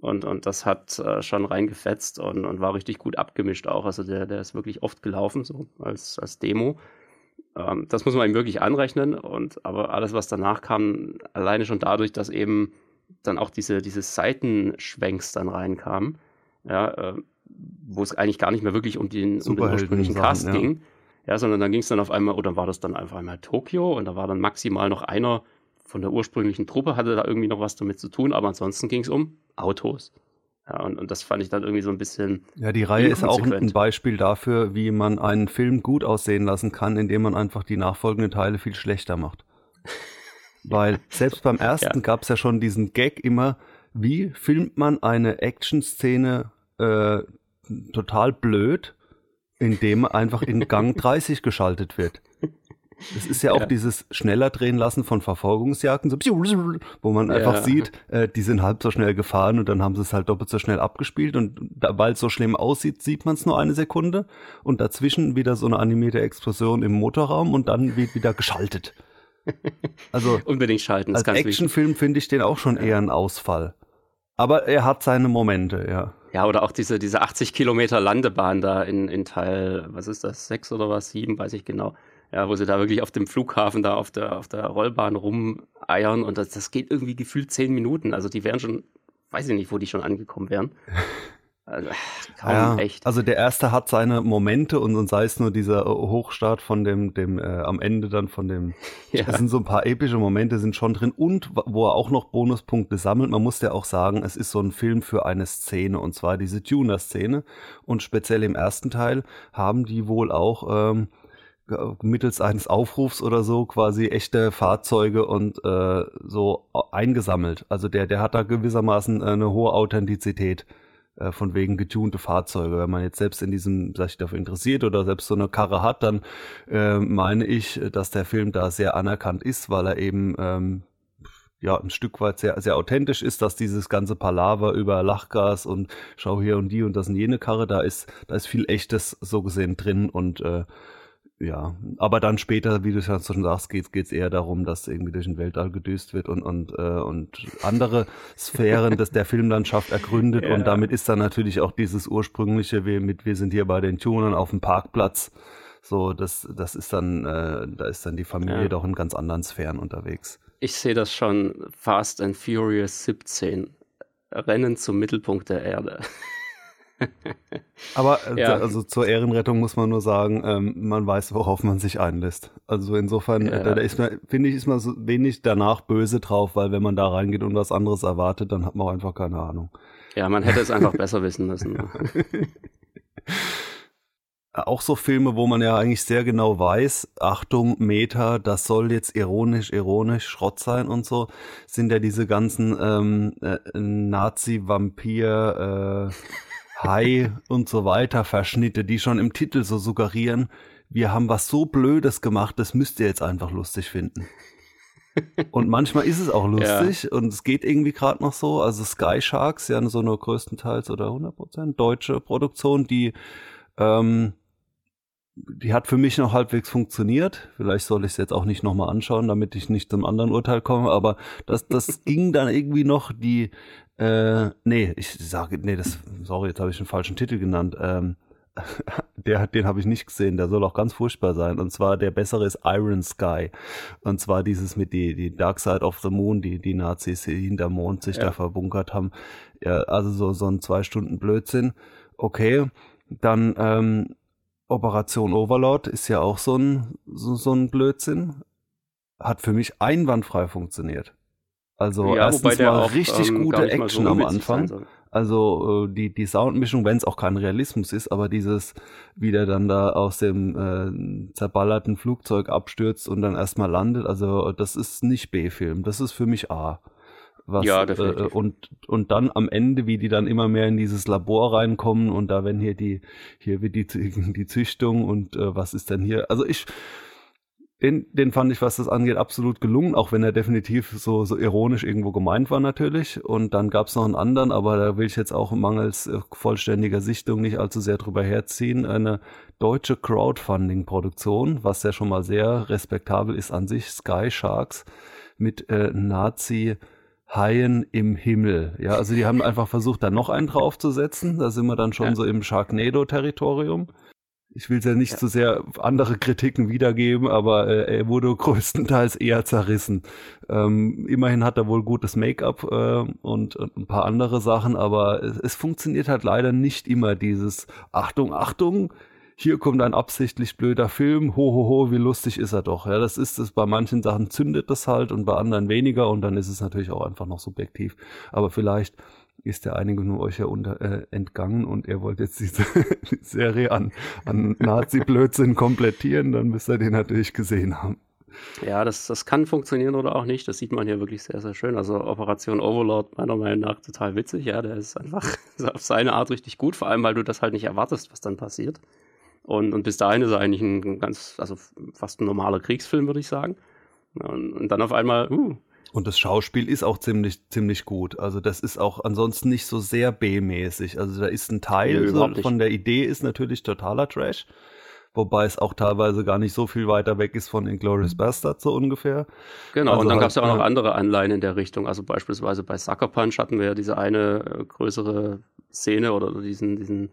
Und, und das hat äh, schon reingefetzt und, und war richtig gut abgemischt auch. Also der, der ist wirklich oft gelaufen, so als, als Demo. Ähm, das muss man ihm wirklich anrechnen. Und aber alles, was danach kam, alleine schon dadurch, dass eben dann auch diese, diese Seitenschwenks dann reinkamen, ja, äh, wo es eigentlich gar nicht mehr wirklich um den, um den ursprünglichen Cast ja. ging. Ja, sondern dann ging es dann auf einmal, oder war das dann einfach einmal Tokio und da war dann maximal noch einer von der ursprünglichen Truppe, hatte da irgendwie noch was damit zu tun, aber ansonsten ging es um Autos. Ja, und, und das fand ich dann irgendwie so ein bisschen, Ja, die Reihe ist auch ein. Beispiel dafür, wie man einen Film gut aussehen lassen kann, indem man einfach die nachfolgenden Teile viel schlechter macht. *laughs* Weil selbst beim ersten Ja. gab es ja schon diesen Gag immer, wie filmt man eine Action-Szene äh, total blöd, indem einfach in Gang *laughs* 30 geschaltet wird. Es ist ja auch Ja. dieses schneller drehen lassen von Verfolgungsjagden, so wo man einfach Ja. sieht, äh, die sind halb so schnell gefahren und dann haben sie es halt doppelt so schnell abgespielt und weil es so schlimm aussieht, sieht man es nur eine Sekunde und dazwischen wieder so eine animierte Explosion im Motorraum und dann wird wieder geschaltet. *laughs* Also unbedingt schalten. Als. Actionfilm finde ich den auch schon eher ein Ausfall. Aber er hat seine Momente, ja. Ja, oder auch diese, diese 80 Kilometer Landebahn da in, in Teil, was ist das, sechs oder was, sieben, weiß ich genau. Ja, wo sie da wirklich auf dem Flughafen da auf der, auf der Rollbahn rumeiern und das, das geht irgendwie gefühlt zehn Minuten. Also die wären schon, weiß ich nicht, wo die schon angekommen wären. *laughs* Also, kaum ja, echt. Also der erste hat seine Momente und, und sei es nur dieser äh, Hochstart von dem, dem äh, am Ende dann von dem, *laughs* Ja. es sind so ein paar epische Momente sind schon drin und wo er auch noch Bonuspunkte sammelt. Man muss ja auch sagen, es ist so ein Film für eine Szene und zwar diese Tuner-Szene und speziell im ersten Teil haben die wohl auch ähm, mittels eines Aufrufs oder so quasi echte Fahrzeuge und äh, so eingesammelt. Also der, der hat da gewissermaßen äh, eine hohe Authentizität äh, von wegen getunte Fahrzeuge. Wenn man jetzt selbst in diesem sich dafür interessiert oder selbst so eine Karre hat, dann äh, meine ich, dass der Film da sehr anerkannt ist, weil er eben ähm, ja ein Stück weit sehr, sehr authentisch ist, dass dieses ganze Palaver über Lachgas und schau hier und die und das und jene Karre, da ist, da ist viel echtes so gesehen drin und äh, ja, aber dann später, wie du schon schon sagst, geht es eher darum, dass irgendwie durch den Weltall gedüst wird und, und, äh, und andere Sphären des, der Filmlandschaft ergründet. *laughs* Ja. Und damit ist dann natürlich auch dieses ursprüngliche, wir, mit, wir sind hier bei den Tunern auf dem Parkplatz. So, das, das ist dann, äh, da ist dann die Familie Ja. doch in ganz anderen Sphären unterwegs. Ich sehe das schon Fast and Furious 17. Rennen zum Mittelpunkt der Erde. Aber äh, Ja. also zur Ehrenrettung muss man nur sagen, ähm, man weiß, worauf man sich einlässt. Also insofern, Ja. da, da ist man, finde ich, ist man so wenig danach böse drauf, weil wenn man da reingeht und was anderes erwartet, dann hat man auch einfach keine Ahnung. Ja, man hätte es einfach besser wissen müssen. Äh, *laughs* Auch so Filme, wo man ja eigentlich sehr genau weiß, Achtung, Meta, das soll jetzt ironisch, ironisch Schrott sein und so, sind ja diese ganzen ähm, äh, Nazi-Vampir, äh, Hai und so weiter Verschnitte, die schon im Titel so suggerieren, wir haben was so Blödes gemacht, das müsst ihr jetzt einfach lustig finden. Und manchmal ist es auch lustig und es geht irgendwie gerade noch so. Also Sky Sharks, ja so eine größtenteils oder 100% deutsche Produktion, die ähm, die hat für mich noch halbwegs funktioniert. Vielleicht soll ich es jetzt auch nicht nochmal anschauen, damit ich nicht zum anderen Urteil komme, aber das, das *laughs* ging dann irgendwie noch die, äh, nee, ich sage, nee, das, sorry, jetzt habe ich einen falschen Titel genannt. Ähm, *laughs* der, den habe ich nicht gesehen, der soll auch ganz furchtbar sein. Und zwar der bessere ist Iron Sky. Und zwar dieses mit die, die Dark Side of the Moon, die die Nazis hinter Mond sich Ja. da verbunkert haben. Ja, also so, so ein zwei Stunden Blödsinn. Okay, dann ähm, Operation Overlord ist ja auch so ein, so, so ein Blödsinn. Hat für mich einwandfrei funktioniert. Also ja, erstens mal auch, richtig ähm, gute Action so am Anfang. Also äh, die, die Soundmischung, wenn es auch kein Realismus ist, aber dieses, wie der dann da aus dem äh, zerballerten Flugzeug abstürzt und dann erstmal landet, also das ist nicht B-Film, das ist für mich A. Was, ja, definitiv. Äh, und, und dann am Ende, wie die dann immer mehr in dieses Labor reinkommen und da wenn hier die, hier wird die, *laughs* die Züchtung und äh, was ist denn hier? Also ich, den, den fand ich, was das angeht, absolut gelungen, auch wenn er definitiv so, so ironisch irgendwo gemeint war natürlich. Und dann gab es noch einen anderen, aber da will ich jetzt auch mangels äh, vollständiger Sichtung nicht allzu sehr drüber herziehen. Eine deutsche Crowdfunding-Produktion, was ja schon mal sehr respektabel ist an sich, Sky Sharks mit äh, Nazi- Haien im Himmel. Ja, also die haben einfach versucht, da noch einen draufzusetzen. Da sind wir dann schon ja. so im Sharknado-Territorium. Ich will ja nicht ja. zu sehr andere Kritiken wiedergeben, aber äh, er wurde größtenteils eher zerrissen. Ähm, immerhin hat er wohl gutes Make-up äh, und, und, ein paar andere Sachen, aber es, es funktioniert halt leider nicht immer dieses Achtung, Achtung, hier kommt ein absichtlich blöder Film, ho, ho, ho, wie lustig ist er doch. Ja, das ist es. Bei manchen Sachen zündet das halt und bei anderen weniger und dann ist es natürlich auch einfach noch subjektiv. Aber vielleicht ist der einigen euch ja unter, äh, entgangen und ihr wollt jetzt diese *laughs* Serie an, an Nazi-Blödsinn komplettieren, dann müsst ihr den natürlich gesehen haben. Ja, das, das kann funktionieren oder auch nicht. Das sieht man hier wirklich sehr, sehr schön. Also Operation Overlord meiner Meinung nach total witzig. Ja, der ist einfach *laughs* auf seine Art richtig gut, vor allem weil du das halt nicht erwartest, was dann passiert. Und, und bis dahin ist er eigentlich ein ganz, also fast ein normaler Kriegsfilm, würde ich sagen. Und, und dann auf einmal, uh, und das Schauspiel ist auch ziemlich, ziemlich gut. Also das ist auch ansonsten nicht so sehr B-mäßig. Also da ist ein Teil nee, so von der Idee ist natürlich totaler Trash. Wobei es auch teilweise gar nicht so viel weiter weg ist von Inglourious Bastard so ungefähr. Genau, also und dann halt, gab es ja auch noch andere Anleihen in der Richtung. Also beispielsweise bei Sucker Punch hatten wir ja diese eine äh, größere Szene oder diesen, diesen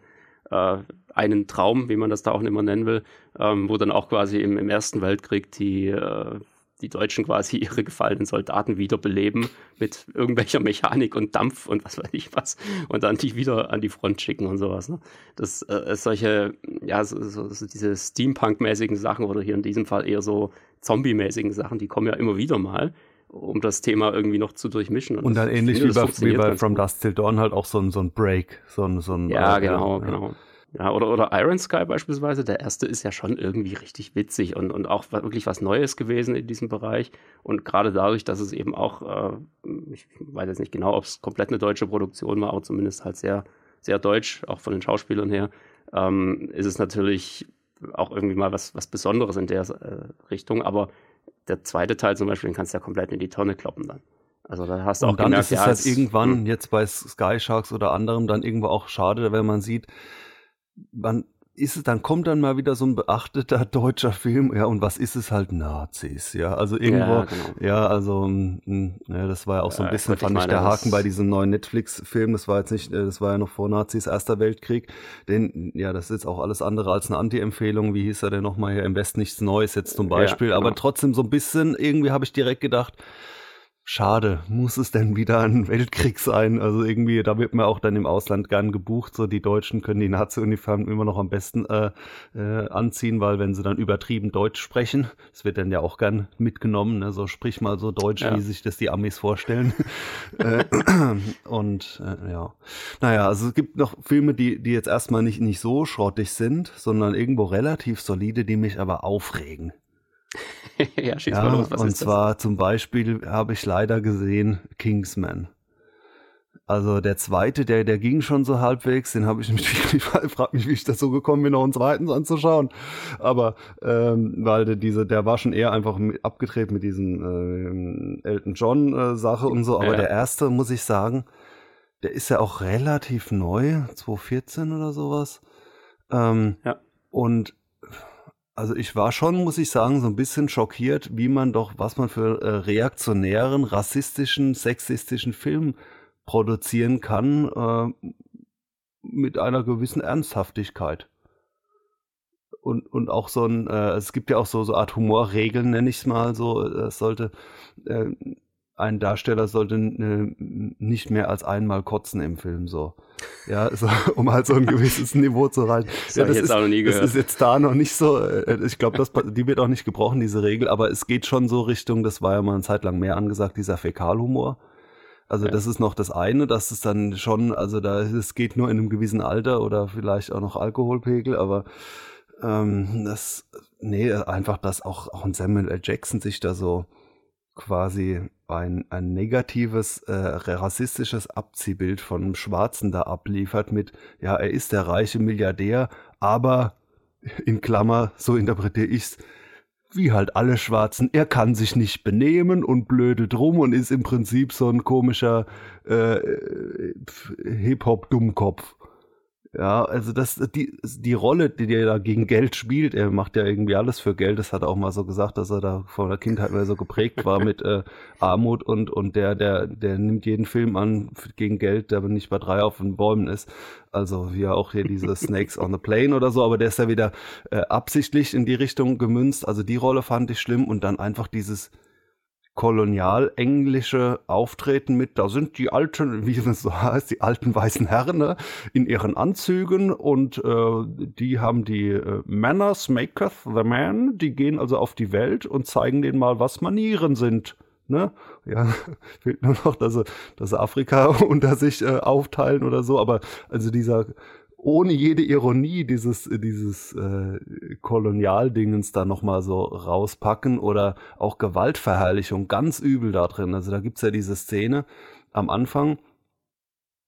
äh, einen Traum, wie man das da auch immer nennen will, ähm, wo dann auch quasi im, im Ersten Weltkrieg die, äh, die Deutschen quasi *laughs* ihre gefallenen Soldaten wiederbeleben mit irgendwelcher Mechanik und Dampf und was weiß ich was und dann die wieder an die Front schicken und sowas. Ne? Das äh, solche, ja, so, so, so diese Steampunk-mäßigen Sachen oder hier in diesem Fall eher so Zombie-mäßigen Sachen, die kommen ja immer wieder mal um das Thema irgendwie noch zu durchmischen. Und, und dann ähnlich finde, wie, bei, wie bei From Dust Till Dawn halt auch so ein, so ein Break, so ein, so ein Ja, äh, genau, ja. genau. Ja, oder, oder Iron Sky beispielsweise, der erste ist ja schon irgendwie richtig witzig und, und auch wirklich was Neues gewesen in diesem Bereich. Und gerade dadurch, dass es eben auch, äh, ich weiß jetzt nicht genau, ob es komplett eine deutsche Produktion war, aber zumindest halt sehr, sehr deutsch, auch von den Schauspielern her, ähm, ist es natürlich auch irgendwie mal was, was Besonderes in der äh, Richtung. Aber der zweite Teil zum Beispiel, den kannst du ja komplett in die Tonne kloppen dann. Also da hast du und auch dann gemerkt, ist es ja, halt irgendwann hm. jetzt bei Sky Sharks oder anderem dann irgendwo auch schade, wenn man sieht, man ist es, dann kommt dann mal wieder so ein beachteter *laughs* deutscher Film, ja, und was ist es halt? Nazis, ja, also irgendwo, ja, genau. ja also, mh, hm, ja, das war ja auch so ein bisschen, fand ich, meine, der Haken bei diesem neuen Netflix-Film, das war jetzt nicht, äh, das war ja noch vor Nazis Erster Weltkrieg, den, ja, das ist jetzt auch alles andere als eine Anti-Empfehlung, wie hieß er denn nochmal hier, im Westen nichts Neues jetzt zum Beispiel, ja, genau. aber trotzdem so ein bisschen, irgendwie habe ich direkt gedacht, Schade, muss es denn wieder ein *laughs* Weltkrieg sein? Also irgendwie, da wird man auch dann im Ausland gern gebucht. So die Deutschen können die Nazi-Uniformen immer noch am besten äh, äh, anziehen, weil wenn sie dann übertrieben Deutsch sprechen, das wird dann ja auch gern mitgenommen. Ne? So sprich mal so Deutsch, ja. wie sich das die Amis vorstellen. *laughs* äh, und äh, ja, naja, also es gibt noch Filme, die die jetzt erstmal nicht nicht so schrottig sind, sondern irgendwo relativ solide, die mich aber aufregen. *laughs* ja, schieß ja, mal los. Was und zwar das? zum Beispiel habe ich leider gesehen Kingsman. Also der zweite, der, der ging schon so halbwegs, den habe ich *laughs* mich wirklich, frag mich, wie ich dazu gekommen bin, noch einen zweiten anzuschauen. Aber ähm, weil der, diese, der war schon eher einfach abgedreht mit diesen äh, Elton John äh, Sache und so. Aber ja. der erste, muss ich sagen, der ist ja auch relativ neu, 2014 oder sowas. Ähm, ja. Und also ich war schon, muss ich sagen, so ein bisschen schockiert, wie man doch, was man für äh, reaktionären, rassistischen, sexistischen Film produzieren kann äh, mit einer gewissen Ernsthaftigkeit. Und, und auch so ein, äh, es gibt ja auch so, so Art Humorregeln, nenne ich es mal so, es sollte, äh, ein Darsteller sollte äh, nicht mehr als einmal kotzen im Film so. Ja, so, *laughs* um halt so ein gewisses Niveau zu erreichen. Das, ja, das, ich jetzt ist, auch noch nie gehört. das ist jetzt da noch nicht so, äh, ich glaube, die wird auch nicht gebrochen, diese Regel, aber es geht schon so Richtung, das war ja mal eine Zeit lang mehr angesagt, dieser Fäkalhumor. Also Ja. das ist noch das eine, dass es dann schon, also da es geht nur in einem gewissen Alter oder vielleicht auch noch Alkoholpegel, aber ähm, das, nee, einfach, dass auch, auch ein Samuel L. Jackson sich da so quasi ein, ein negatives, äh, rassistisches Abziehbild von einem Schwarzen da abliefert mit, ja, er ist der reiche Milliardär, aber *laughs* in Klammer, so interpretiere ich's, wie halt alle Schwarzen, er kann sich nicht benehmen und blödelt rum und ist im Prinzip so ein komischer äh, Hip-Hop-Dummkopf. Ja, also das, die, die Rolle, die der da gegen Geld spielt, er macht ja irgendwie alles für Geld, das hat er auch mal so gesagt, dass er da von der Kindheit mehr so geprägt war mit äh, Armut und, und der, der, der nimmt jeden Film an gegen Geld, der aber nicht bei drei auf den Bäumen ist. Also wie auch hier diese *laughs* Snakes on the Plane oder so, aber der ist ja wieder äh, absichtlich in die Richtung gemünzt. Also die Rolle fand ich schlimm und dann einfach dieses kolonial-englische Auftreten mit, da sind die alten, wie es so heißt, die alten weißen Herren ne, in ihren Anzügen und äh, die haben die äh, Manners maketh the man, die gehen also auf die Welt und zeigen denen mal, was Manieren sind. Ne? Ja, *laughs* fehlt nur noch, dass sie, dass Afrika *laughs* unter sich äh, aufteilen oder so, aber also dieser ohne jede Ironie dieses, dieses äh, Kolonialdingens da nochmal so rauspacken oder auch Gewaltverherrlichung ganz übel da drin. Also da gibt's ja diese Szene am Anfang,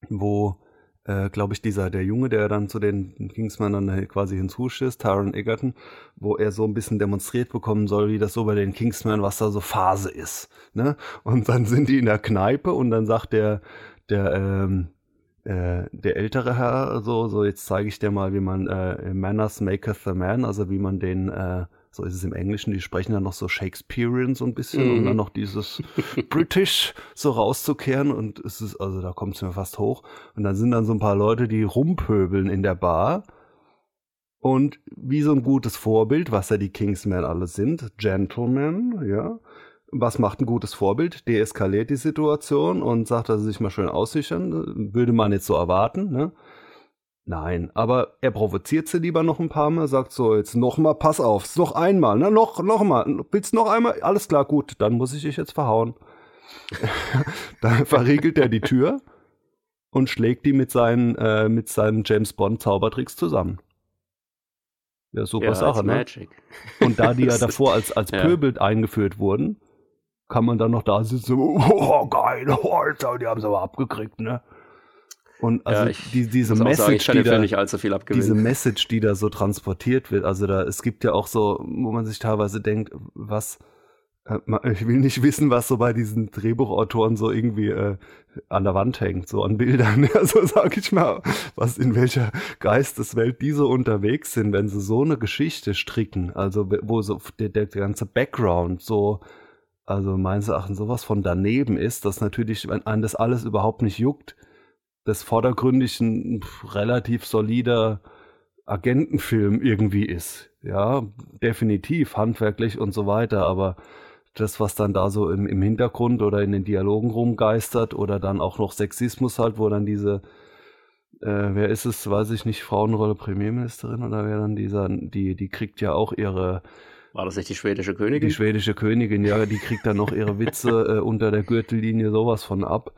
wo, äh, glaube ich, dieser, der Junge, der dann zu den Kingsmen dann quasi hinzuschießt, Taron Egerton, wo er so ein bisschen demonstriert bekommen soll, wie das so bei den Kingsmen, was da so Phase ist. Ne? Und dann sind die in der Kneipe und dann sagt der, der, ähm, äh, der ältere Herr, so, so jetzt zeige ich dir mal, wie man äh, Manners maketh the man, also wie man den, äh, so ist es im Englischen, die sprechen dann noch so Shakespearean so ein bisschen, um Mhm. dann noch dieses *laughs* British so rauszukehren und es ist, also da kommt es mir fast hoch. Und dann sind dann so ein paar Leute, die rumpöbeln in der Bar. Und wie so ein gutes Vorbild, was ja die Kingsmen alle sind, Gentlemen, ja. Was macht ein gutes Vorbild? Deeskaliert die Situation und sagt, dass sie sich mal schön aussichern. Würde man jetzt so erwarten, ne? Nein, aber er provoziert sie lieber noch ein paar Mal, sagt so, jetzt noch mal, pass auf, noch einmal, ne, noch, noch mal, willst noch einmal? Alles klar, gut, dann muss ich dich jetzt verhauen. *laughs* dann verriegelt er die Tür und schlägt die mit seinen, äh, mit seinen James Bond Zaubertricks zusammen. Ja, super Ja, Sache, ne? Magic. Und da die ja *laughs* davor als, als ja. Pöbel eingeführt wurden, kann man dann noch da sitzen, *laughs* oh, geil, oh, Alter, die haben es aber abgekriegt, ne? Und also ja, ich die, diese sagen, Message, kann die da, nicht allzu viel diese. Message, die da so transportiert wird, also da, es gibt ja auch so, wo man sich teilweise denkt, was, äh, ich will nicht wissen, was so bei diesen Drehbuchautoren so irgendwie äh, an der Wand hängt, so an Bildern, *laughs* also sag ich mal, was in welcher Geisteswelt die so unterwegs sind, wenn sie so eine Geschichte stricken, also wo so der, der ganze Background so, also meines Erachtens sowas von daneben ist, dass natürlich, wenn einen das alles überhaupt nicht juckt, das vordergründig ein relativ solider Agentenfilm irgendwie ist. Ja, definitiv, handwerklich und so weiter, aber das, was dann da so im, im Hintergrund oder in den Dialogen rumgeistert oder dann auch noch Sexismus halt, wo dann diese, äh, wer ist es, weiß ich nicht, Frauenrolle Premierministerin oder wer dann dieser, die, die kriegt ja auch ihre, War das nicht die schwedische die Königin? schwedische Königin, ja, die kriegt dann noch ihre Witze *laughs* äh, unter der Gürtellinie sowas von ab,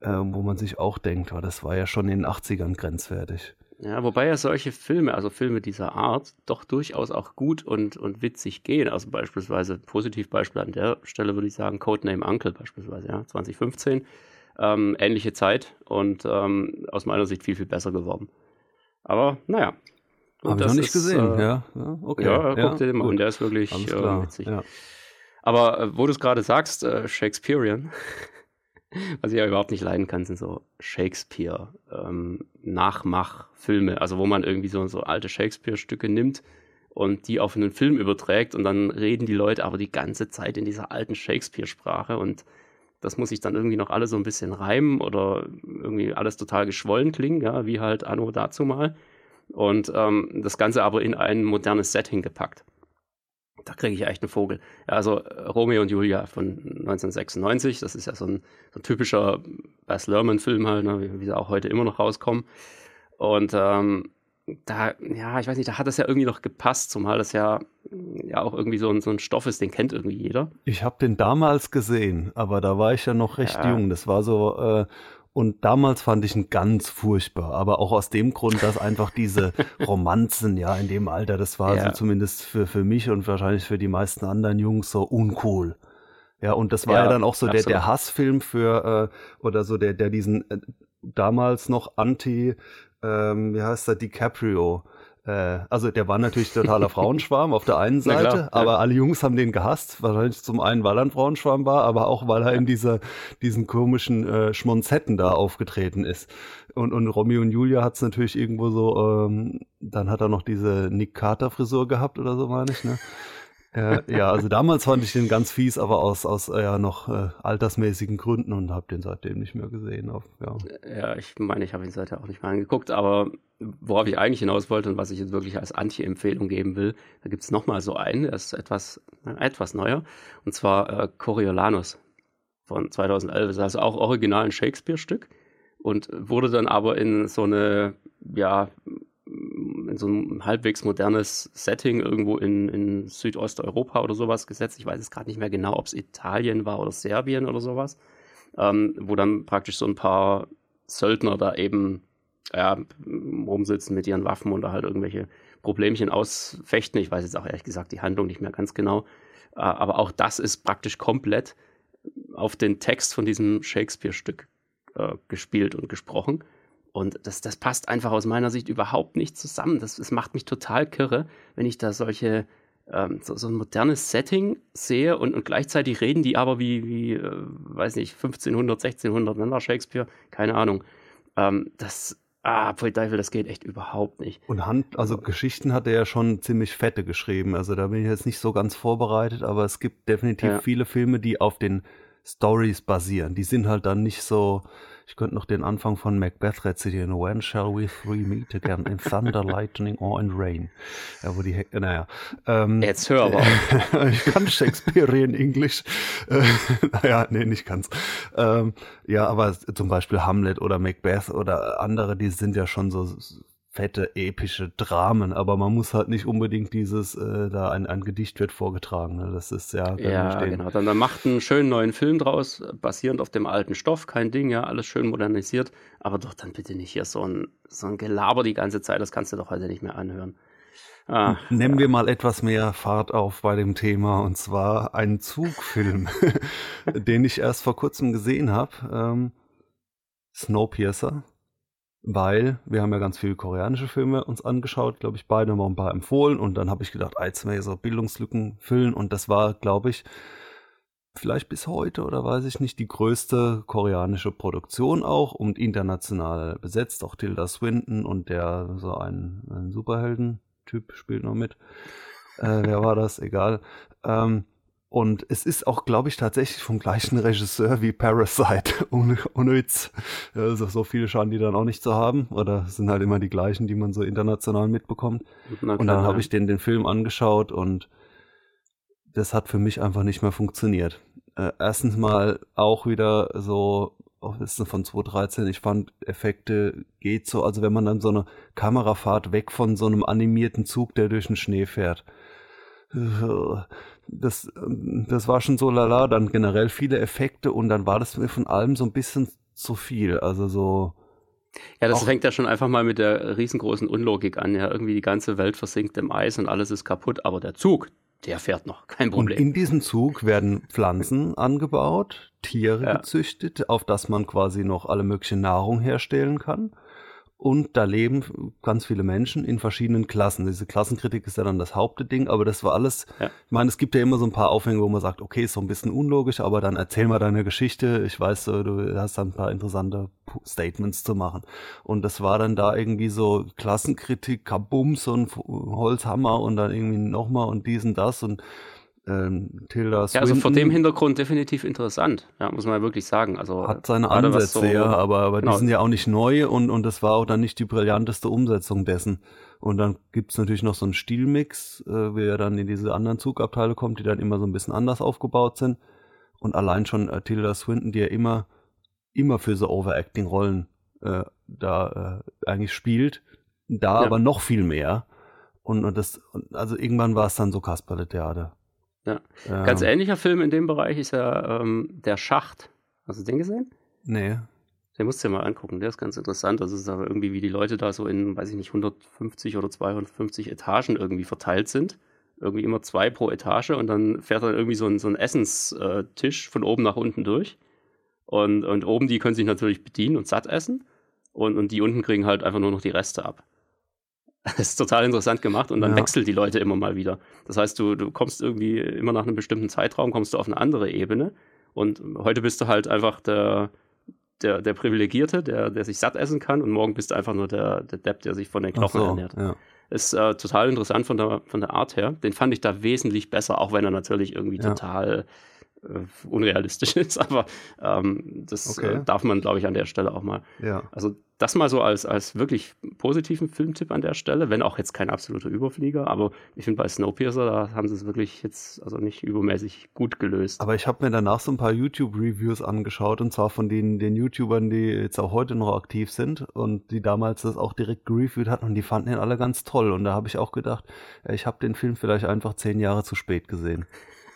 äh, wo man sich auch denkt, oh, das war ja schon in den 80ern grenzwertig. Ja, wobei ja solche Filme, also Filme dieser Art, doch durchaus auch gut und, und witzig gehen. Also beispielsweise, Positivbeispiel an der Stelle würde ich sagen, Codename Uncle beispielsweise, ja, 2015. Ähm, ähnliche Zeit und ähm, aus meiner Sicht viel, viel besser geworden. Aber naja. Und Habe ich noch nicht ist, gesehen, äh, ja. ja. Okay. Ja, guck dir den mal an, der ist wirklich äh, witzig. Aber äh, wo du es gerade sagst, äh, Shakespearean, *laughs* was ich ja überhaupt nicht leiden kann, sind so Shakespeare-Nachmachfilme, also wo man irgendwie so, so alte Shakespeare-Stücke nimmt und die auf einen Film überträgt und dann reden die Leute aber die ganze Zeit in dieser alten Shakespeare-Sprache und das muss ich dann irgendwie noch alles so ein bisschen reimen oder irgendwie alles total geschwollen klingen, ja, wie halt Anno dazu mal. Und ähm, das Ganze aber in ein modernes Setting gepackt. Da kriege ich echt einen Vogel. Ja, also äh, Romeo und Julia von 1996, das ist ja so ein, so ein typischer Baz Luhrmann-Film halt, ne, wie, wie sie auch heute immer noch rauskommen. Und ähm, da, ja, ich weiß nicht, da hat es ja irgendwie noch gepasst, zumal das ja, ja auch irgendwie so ein, so ein Stoff ist, den kennt irgendwie jeder. Ich habe den damals gesehen, aber da war ich ja noch recht ja. jung. Das war so, äh, und damals fand ich ihn ganz furchtbar, aber auch aus dem Grund, dass einfach diese *laughs* Romanzen, ja, in dem Alter, das war ja. so zumindest für, für mich und wahrscheinlich für die meisten anderen Jungs so uncool. Ja, und das war ja, ja dann auch so der, der Hassfilm für, äh, oder so der, der diesen äh, damals noch anti, ähm, wie heißt der, DiCaprio, also der war natürlich totaler *laughs* Frauenschwarm auf der einen Seite, klar, aber ja. alle Jungs haben den gehasst. Wahrscheinlich zum einen, weil er ein Frauenschwarm war, aber auch weil er in dieser, diesen komischen äh, Schmonzetten da aufgetreten ist. Und, und Romeo und Julia hat es natürlich irgendwo so, ähm, dann hat er noch diese Nick Carter Frisur gehabt oder so, meine ich, ne? Äh, ja, also damals fand ich den ganz fies, aber aus, aus äh, ja, noch äh, altersmäßigen Gründen und habe den seitdem nicht mehr gesehen. Auf, ja. ja, ich meine, ich habe ihn seitdem auch nicht mehr angeguckt, aber worauf ich eigentlich hinaus wollte und was ich jetzt wirklich als Anti-Empfehlung geben will, da gibt es nochmal so einen, der ist etwas, etwas neuer, und zwar äh, Coriolanus von 2011. Das ist also auch original ein Shakespeare-Stück und wurde dann aber in so eine, ja, in so ein halbwegs modernes Setting irgendwo in, in Südosteuropa oder sowas gesetzt. Ich weiß es gerade nicht mehr genau, ob es Italien war oder Serbien oder sowas, ähm, wo dann praktisch so ein paar Söldner da eben ja, rumsitzen mit ihren Waffen und da halt irgendwelche Problemchen ausfechten. Ich weiß jetzt auch ehrlich gesagt die Handlung nicht mehr ganz genau. Äh, aber auch das ist praktisch komplett auf den Text von diesem Shakespeare-Stück äh, gespielt und gesprochen. Und das, das passt einfach aus meiner Sicht überhaupt nicht zusammen. Das, das macht mich total kirre, wenn ich da solche, ähm, so, so, ein modernes Setting sehe und, und gleichzeitig reden die aber wie, wie äh, weiß nicht, 1500, 1600, wann war Shakespeare? Keine Ahnung. Ähm, das, ah, Teufel, das geht echt überhaupt nicht. Und Hand, also Geschichten hat er ja schon ziemlich fette geschrieben. Also da bin ich jetzt nicht so ganz vorbereitet, aber es gibt definitiv ja. viele Filme, die auf den Stories basieren. Die sind halt dann nicht so, ich könnte noch den Anfang von Macbeth rezitieren. When shall we three meet again? In thunder, lightning or in rain? Ja, wo die, naja. Ähm, Jetzt hör aber. *laughs* ich kann Shakespearean English. Äh, *laughs* naja, nee, nicht ganz. Ähm, ja, aber zum Beispiel Hamlet oder Macbeth oder andere, die sind ja schon so fette, epische Dramen, aber man muss halt nicht unbedingt dieses, äh, da ein, ein Gedicht wird vorgetragen. Ne? Das ist ja. Ja, genau. Dann, dann macht einen schönen neuen Film draus, basierend auf dem alten Stoff, kein Ding, ja, alles schön modernisiert, aber doch dann bitte nicht hier so ein, so ein Gelaber die ganze Zeit, das kannst du doch heute nicht mehr anhören. Ah, Nehmen ja. wir mal etwas mehr Fahrt auf bei dem Thema und zwar einen Zugfilm, *laughs* den ich erst vor kurzem gesehen habe. Ähm, Snowpiercer weil wir haben ja ganz viele koreanische Filme uns angeschaut, glaube ich, beide haben auch ein paar empfohlen und dann habe ich gedacht, ah, jetzt wir so Bildungslücken füllen und das war, glaube ich, vielleicht bis heute oder weiß ich nicht, die größte koreanische Produktion auch und international besetzt, auch Tilda Swinton und der so ein, ein Superhelden-Typ spielt noch mit. Äh, wer war das? Egal. Ähm, und es ist auch, glaube ich, tatsächlich vom gleichen Regisseur wie Parasite. *laughs* Ohne, Witz. Also so viele scheinen die dann auch nicht zu haben. Oder sind halt immer die gleichen, die man so international mitbekommt. Klar, und dann habe ich den, den Film angeschaut und das hat für mich einfach nicht mehr funktioniert. Äh, erstens mal auch wieder so, oh, das ist von 2013, ich fand Effekte geht so, also wenn man dann so eine Kamerafahrt weg von so einem animierten Zug, der durch den Schnee fährt das, das war schon so lala, dann generell viele Effekte und dann war das mir von allem so ein bisschen zu viel. Also so. Ja, das fängt ja schon einfach mal mit der riesengroßen Unlogik an. Ja, irgendwie die ganze Welt versinkt im Eis und alles ist kaputt, aber der Zug, der fährt noch, kein Problem. Und in diesem Zug werden Pflanzen *laughs* angebaut, Tiere ja. gezüchtet, auf das man quasi noch alle mögliche Nahrung herstellen kann. Und da leben ganz viele Menschen in verschiedenen Klassen. Diese Klassenkritik ist ja dann das Hauptding, aber das war alles. Ja. Ich meine, es gibt ja immer so ein paar Aufhänge, wo man sagt, okay, ist so ein bisschen unlogisch, aber dann erzähl mal deine Geschichte. Ich weiß, du hast dann ein paar interessante Statements zu machen. Und das war dann da irgendwie so Klassenkritik, kabum, so ein Holzhammer und dann irgendwie nochmal und dies und das und ähm, Tilda Swinton. Ja, also vor dem Hintergrund definitiv interessant, ja, muss man ja wirklich sagen. Also, hat seine Ansätze, so, ja, aber, aber genau. die sind ja auch nicht neu und, und das war auch dann nicht die brillanteste Umsetzung dessen. Und dann gibt's natürlich noch so einen Stilmix, äh, wie er dann in diese anderen Zugabteile kommt, die dann immer so ein bisschen anders aufgebaut sind. Und allein schon äh, Tilda Swinton, die ja immer, immer für so Overacting-Rollen äh, da äh, eigentlich spielt, Da ja. aber noch viel mehr. Und, und das, also irgendwann war es dann so Kasperle-Theater. Ja. Ähm, Ganz ähnlicher Film in dem Bereich ist ja ähm, Der Schacht. Hast du den gesehen? Nee. Den musst du dir mal angucken, der ist ganz interessant. Das ist aber irgendwie, wie die Leute da so in, weiß ich nicht, 150 oder 250 Etagen irgendwie verteilt sind. Irgendwie immer zwei pro Etage und dann fährt dann irgendwie so ein, so ein Essenstisch von oben nach unten durch. Und, und oben, die können sich natürlich bedienen und satt essen. Und, und die unten kriegen halt einfach nur noch die Reste ab. *laughs* Das ist total interessant gemacht und dann ja. wechseln die Leute immer mal wieder. Das heißt, du, du kommst irgendwie immer nach einem bestimmten Zeitraum, kommst du auf eine andere Ebene. Und heute bist du halt einfach der, der, der Privilegierte, der, der sich satt essen kann und morgen bist du einfach nur der, der Depp, der sich von den Knochen so, ernährt. Ja. Ist äh, total interessant von der, von der Art her. Den fand ich da wesentlich besser, auch wenn er natürlich irgendwie ja. total äh, unrealistisch *laughs* ist, aber ähm, das okay. äh, darf man, glaube ich, an der Stelle auch mal. Ja. Also das mal so als, als wirklich positiven Filmtipp an der Stelle, wenn auch jetzt kein absoluter Überflieger, aber ich finde bei Snowpiercer, da haben sie es wirklich jetzt also nicht übermäßig gut gelöst. Aber ich habe mir danach so ein paar YouTube-Reviews angeschaut und zwar von den, den YouTubern, die jetzt auch heute noch aktiv sind und die damals das auch direkt gereviewt hatten und die fanden ihn alle ganz toll und da habe ich auch gedacht, ich habe den Film vielleicht einfach zehn Jahre zu spät gesehen.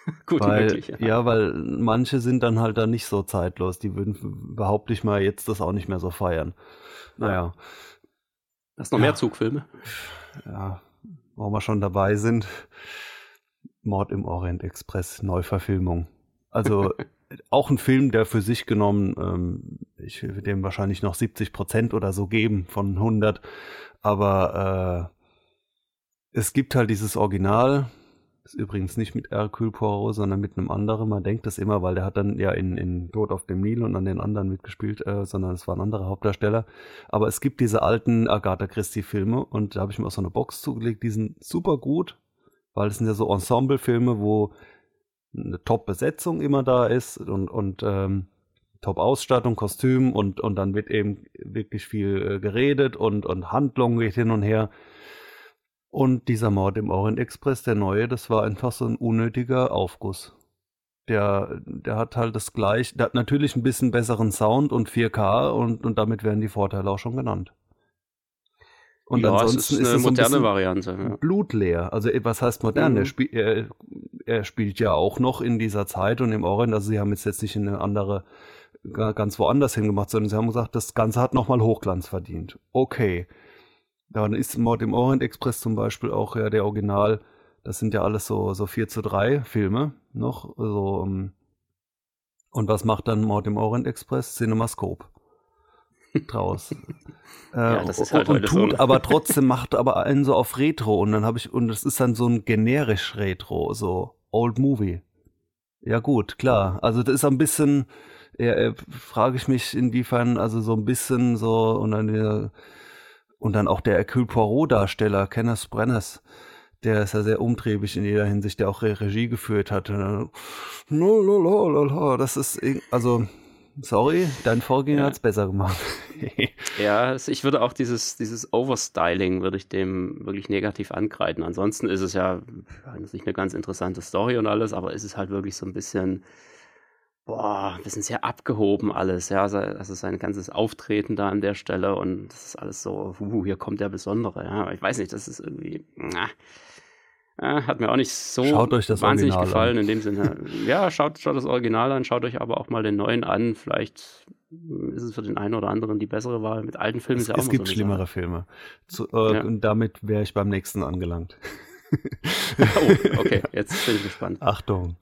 *laughs* Gut weil, möglich, ja. ja. weil manche sind dann halt da nicht so zeitlos. Die würden, behaupte ich mal, jetzt das auch nicht mehr so feiern. Naja. Hast noch ja. mehr Zugfilme? Ja, wo wir schon dabei sind. Mord im Orient Express, Neuverfilmung. Also *laughs* auch ein Film, der für sich genommen, ähm, ich will dem wahrscheinlich noch 70 Prozent oder so geben von 100. Aber äh, es gibt halt dieses Original, ist übrigens nicht mit Hercule Poirot, sondern mit einem anderen. Man denkt das immer, weil der hat dann ja in, in Tod auf dem Nil und an den anderen mitgespielt, äh, sondern es war ein anderer Hauptdarsteller. Aber es gibt diese alten Agatha Christie-Filme und da habe ich mir auch so eine Box zugelegt. Die sind super gut, weil es sind ja so Ensemble-Filme, wo eine Top-Besetzung immer da ist und, und ähm, Top-Ausstattung, Kostüm und, und dann wird eben wirklich viel äh, geredet und, und Handlung geht hin und her. Und dieser Mord im Orient Express, der neue, das war einfach so ein unnötiger Aufguss. Der, der hat halt das gleich, der hat natürlich ein bisschen besseren Sound und 4K und, und damit werden die Vorteile auch schon genannt. Und ja, ansonsten es ist eine ist moderne Variante. Ja. Blutleer. Also äh, was heißt modern? Mhm. Er, spiel, er, er, spielt ja auch noch in dieser Zeit und im Orient. Also sie haben jetzt, jetzt nicht in eine andere, ganz woanders hingemacht, sondern sie haben gesagt, das Ganze hat nochmal Hochglanz verdient. Okay. Ja, dann ist Mord im Orient Express zum Beispiel auch ja der Original. Das sind ja alles so, so 4 zu 3 Filme noch. Also, um, und was macht dann Mord im Orient Express? Cinemascope draus. *laughs* äh, ja, das ist halt und, und tut so. aber *laughs* trotzdem macht aber einen so auf Retro und dann habe ich und es ist dann so ein generisch Retro, so Old Movie. Ja gut, klar. Also das ist ein bisschen, ja, äh, frage ich mich inwiefern, also so ein bisschen so und dann äh, und dann auch der Hercule Poirot-Darsteller, Kenneth Brenners, der ist ja sehr umtriebig in jeder Hinsicht, der auch Regie geführt hat. Das ist, also, sorry, dein Vorgänger ja. hat es besser gemacht. *laughs* ja, ich würde auch dieses, dieses Overstyling, würde ich dem wirklich negativ ankreiden. Ansonsten ist es ja, nicht eine ganz interessante Story und alles, aber es ist halt wirklich so ein bisschen, boah, wir sind sehr abgehoben alles, ja, also sein ganzes Auftreten da an der Stelle und das ist alles so, uh, hier kommt der Besondere, ja, ich weiß nicht, das ist irgendwie, na, ja, hat mir auch nicht so wahnsinnig Original gefallen an. in dem Sinne. *laughs* Ja, schaut, schaut das Original an, schaut euch aber auch mal den neuen an. Vielleicht ist es für den einen oder anderen die bessere Wahl. Mit alten Filmen es, ist ja auch Es gibt so schlimmere Sache. Filme. Zu, äh, ja. Und damit wäre ich beim nächsten angelangt. *laughs* oh, okay, *laughs* jetzt bin ich gespannt. Achtung.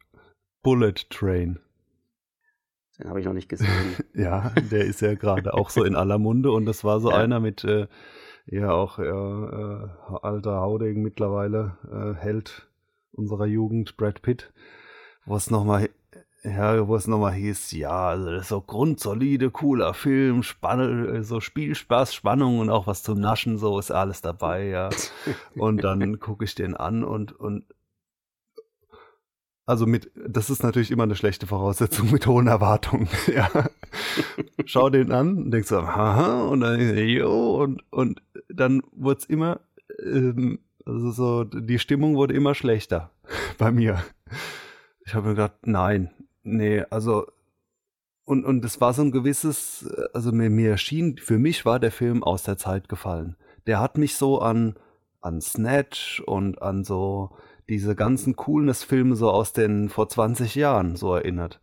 Bullet Train. Den habe ich noch nicht gesehen. *laughs* ja, der ist ja gerade auch so in aller Munde und das war so *laughs* ja. einer mit äh, ja auch ja, äh, alter Haudegen mittlerweile äh, Held unserer Jugend, Brad Pitt, wo es nochmal ja, wo es nochmal hieß, ja, also das ist so grundsolide, cooler Film, Spann so Spielspaß, Spannung und auch was zum Naschen, so ist alles dabei, ja. *laughs* Und dann gucke ich den an und, und also mit, das ist natürlich immer eine schlechte Voraussetzung mit hohen Erwartungen. *laughs* ja. Schau den an und denkst so, haha, und dann, jo, und, und dann wurde es immer, ähm, also so, die Stimmung wurde immer schlechter *laughs* bei mir. Ich habe mir gedacht, nein, nee, also, und, und es war so ein gewisses, also mir, mir schien, für mich war der Film aus der Zeit gefallen der hat mich so an, an Snatch und an so diese ganzen Coolness-Filme so aus den vor 20 Jahren so erinnert.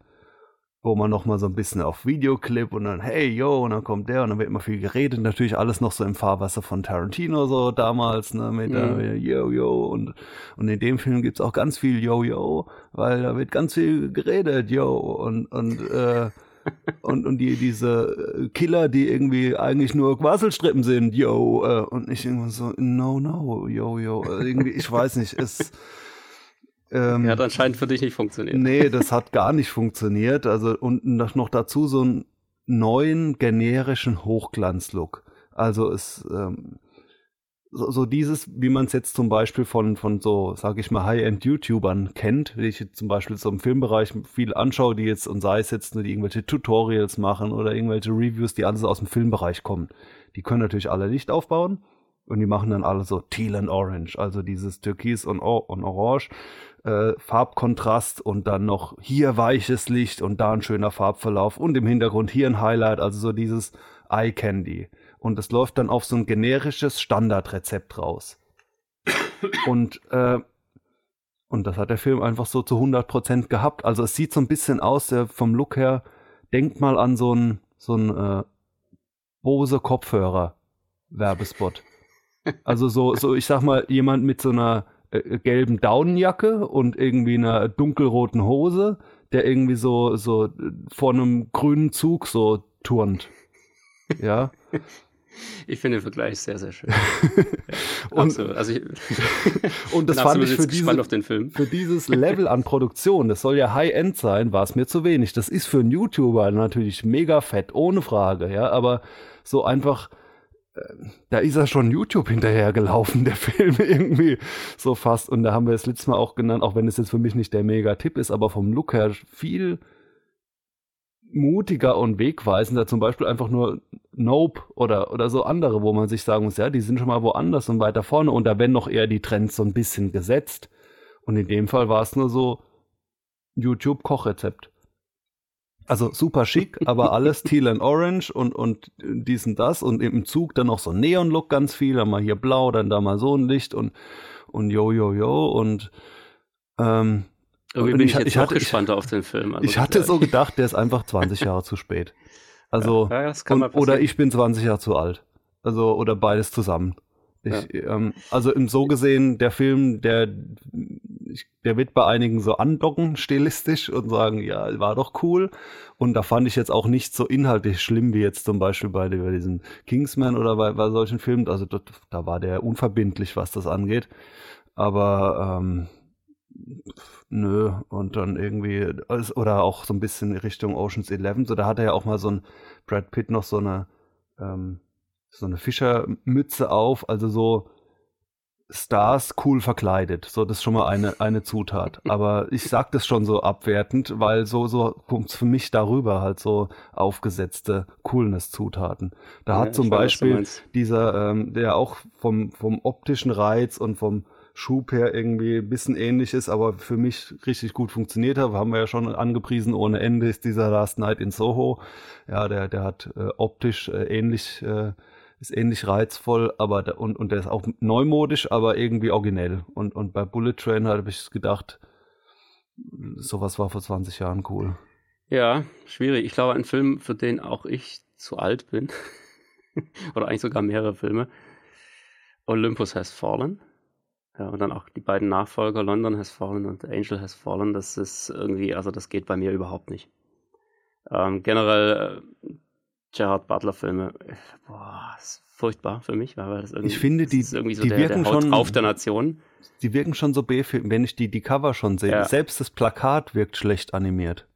Wo man noch mal so ein bisschen auf Videoclip und dann, hey, yo, und dann kommt der und dann wird immer viel geredet. Natürlich alles noch so im Fahrwasser von Tarantino so damals, ne, mit, mhm. der, yo, yo. Und, und in dem Film gibt's auch ganz viel yo, yo, weil da wird ganz viel geredet, yo. Und, und, äh, und, und die, diese Killer, die irgendwie eigentlich nur Quasselstrippen sind, yo, äh, und ich irgendwann so, no, no, yo, yo, irgendwie, ich weiß nicht, es, ähm, ja, hat anscheinend für dich nicht funktioniert. Nee, das hat gar nicht funktioniert. Also, und noch dazu so einen neuen generischen Hochglanzlook. Also es, ähm, so, so dieses, wie man es jetzt zum Beispiel von, von so, sag ich mal, High-End-YouTubern kennt, die ich zum Beispiel so im Filmbereich viel anschaue, die jetzt, und sei es jetzt nur die irgendwelche Tutorials machen oder irgendwelche Reviews, die alles aus dem Filmbereich kommen. Die können natürlich alle Licht aufbauen und die machen dann alle so Teal and Orange, also dieses Türkis und, und Orange äh, Farbkontrast und dann noch hier weiches Licht und da ein schöner Farbverlauf und im Hintergrund hier ein Highlight, also so dieses Eye Candy. Und es läuft dann auf so ein generisches Standardrezept raus. Und, äh, und das hat der Film einfach so zu 100% gehabt. Also es sieht so ein bisschen aus, der, vom Look her, denkt mal an so ein, so ein äh, Bose Kopfhörer Werbespot. Also so, so, ich sag mal, jemand mit so einer äh, gelben Daunenjacke und irgendwie einer dunkelroten Hose, der irgendwie so, so vor einem grünen Zug so turnt. Ja. Ich finde den Vergleich sehr, sehr schön. *laughs* und, also ich, *laughs* und das fand ich für, diese, für dieses Level an Produktion, das soll ja High-End sein, war es mir zu wenig. Das ist für einen YouTuber natürlich mega fett, ohne Frage, ja, aber so einfach da ist er schon YouTube hinterhergelaufen, *laughs* der Film irgendwie so fast. Und da haben wir das letzte Mal auch genannt, auch wenn es jetzt für mich nicht der Mega-Tipp ist, aber vom Look her viel mutiger und wegweisender. Zum Beispiel einfach nur Nope oder, oder so andere, wo man sich sagen muss, ja, die sind schon mal woanders und weiter vorne. Und da werden noch eher die Trends so ein bisschen gesetzt. Und in dem Fall war es nur so YouTube-Kochrezept. Also super schick, *laughs* aber alles teal and orange und, und dies und das und im Zug dann noch so Neon-Look ganz viel, dann mal hier blau, dann da mal so ein Licht und, und yo, yo, yo und, ähm, Irgendwie bin ich, ich, jetzt ich hatte, gespannter auf den Film. Also ich hatte so gedacht, der ist einfach 20 Jahre zu spät. *laughs* Also, ja, und, oder ich bin 20 Jahre zu alt. Also, oder beides zusammen. Ich, ja. ähm, also im so gesehen, der Film, der, der wird bei einigen so andocken, stilistisch und sagen, ja, war doch cool. Und da fand ich jetzt auch nicht so inhaltlich schlimm wie jetzt zum Beispiel bei, bei diesem Kingsman oder bei, bei solchen Filmen. Also dort, da war der unverbindlich, was das angeht. Aber ähm, nö, und dann irgendwie, oder auch so ein bisschen Richtung Oceans 11. So, da hat er ja auch mal so ein Brad Pitt noch so eine ähm, so eine Fischermütze auf, also so Stars cool verkleidet. So, das ist schon mal eine, eine Zutat. *laughs* Aber ich sag das schon so abwertend, weil so, so kommt's für mich darüber halt so aufgesetzte Coolness-Zutaten. Da ja, hat zum Beispiel dieser, ähm, der auch vom, vom optischen Reiz und vom Schub her irgendwie ein bisschen ähnlich ist, aber für mich richtig gut funktioniert hat. Haben wir ja schon angepriesen ohne Ende, ist dieser Last Night in Soho. Ja, der, der hat äh, optisch äh, ähnlich äh, ist ähnlich reizvoll, aber da, und, und der ist auch neumodisch, aber irgendwie originell. Und, und bei Bullet Train habe ich gedacht, sowas war vor 20 Jahren cool. Ja, schwierig. Ich glaube, ein Film, für den auch ich zu alt bin, *laughs* oder eigentlich sogar mehrere Filme, Olympus Has Fallen. Ja, und dann auch die beiden Nachfolger, London Has Fallen und Angel Has Fallen, das ist irgendwie, also das geht bei mir überhaupt nicht. Ähm, generell äh, Gerard Butler Filme, boah, ist furchtbar für mich, weil das irgendwie, ich finde, die, ist irgendwie so die der, wirken der schon auf der Nation. Die wirken schon so B-Film, wenn ich die, die Cover schon sehe. Ja. Selbst das Plakat wirkt schlecht animiert.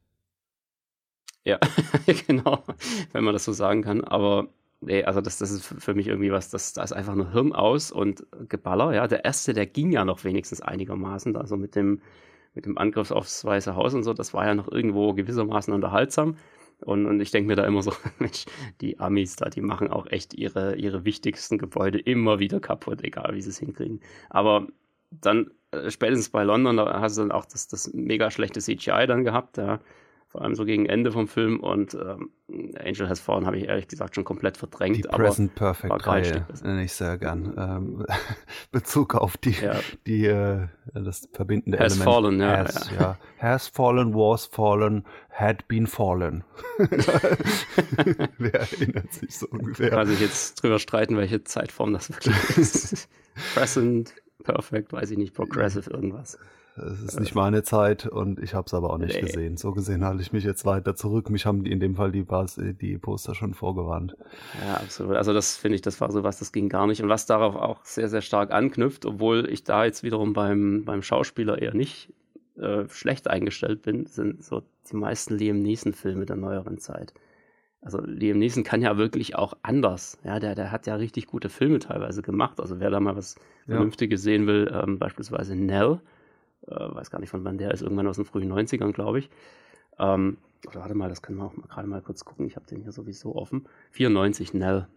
Ja, *laughs* genau, wenn man das so sagen kann. Aber nee, also das, das ist für mich irgendwie was, das, da ist einfach nur Hirn aus und Geballer. Ja, der erste, der ging ja noch wenigstens einigermaßen, also mit dem, mit dem Angriff aufs Weiße Haus und so, das war ja noch irgendwo gewissermaßen unterhaltsam. Und, und ich denke mir da immer so, *laughs* Mensch, die Amis da, die machen auch echt ihre, ihre wichtigsten Gebäude immer wieder kaputt, egal wie sie es hinkriegen. Aber dann, äh, spätestens bei London, da hast du dann auch das, das mega schlechte CGI dann gehabt, ja. Vor allem so gegen Ende vom Film und ähm, Angel Has Fallen habe ich ehrlich gesagt schon komplett verdrängt. Die Present Perfect Reihe nenne ich sehr gern. Ähm, *laughs* Bezug auf die, ja. die äh, das verbindende has Element. Fallen, ja, has, ja. ja. Has fallen, was fallen, had been fallen. *laughs* *laughs* Wer erinnert sich so ungefähr? Kann sich jetzt drüber streiten, welche Zeitform das wirklich ist. Present Perfect, weiß ich nicht, Progressive irgendwas. Es ist nicht meine Zeit und ich habe es aber auch nicht nee. gesehen. So gesehen halte ich mich jetzt weiter zurück. Mich haben die in dem Fall die, Bas die Poster schon vorgewarnt. Ja, absolut. Also das finde ich, das war so was, das ging gar nicht. Und was darauf auch sehr, sehr stark anknüpft, obwohl ich da jetzt wiederum beim, beim Schauspieler eher nicht äh, schlecht eingestellt bin, sind so die meisten Liam Neeson-Filme der neueren Zeit. Also Liam Neeson kann ja wirklich auch anders. Ja, der, der hat ja richtig gute Filme teilweise gemacht. Also wer da mal was Vernünftiges ja. sehen will, ähm, beispielsweise Nell äh, weiß gar nicht von wann der ist, irgendwann aus den frühen 90ern, glaube ich. Ähm, oder warte mal, das können wir auch mal gerade mal kurz gucken. Ich habe den hier sowieso offen. 94 Nell.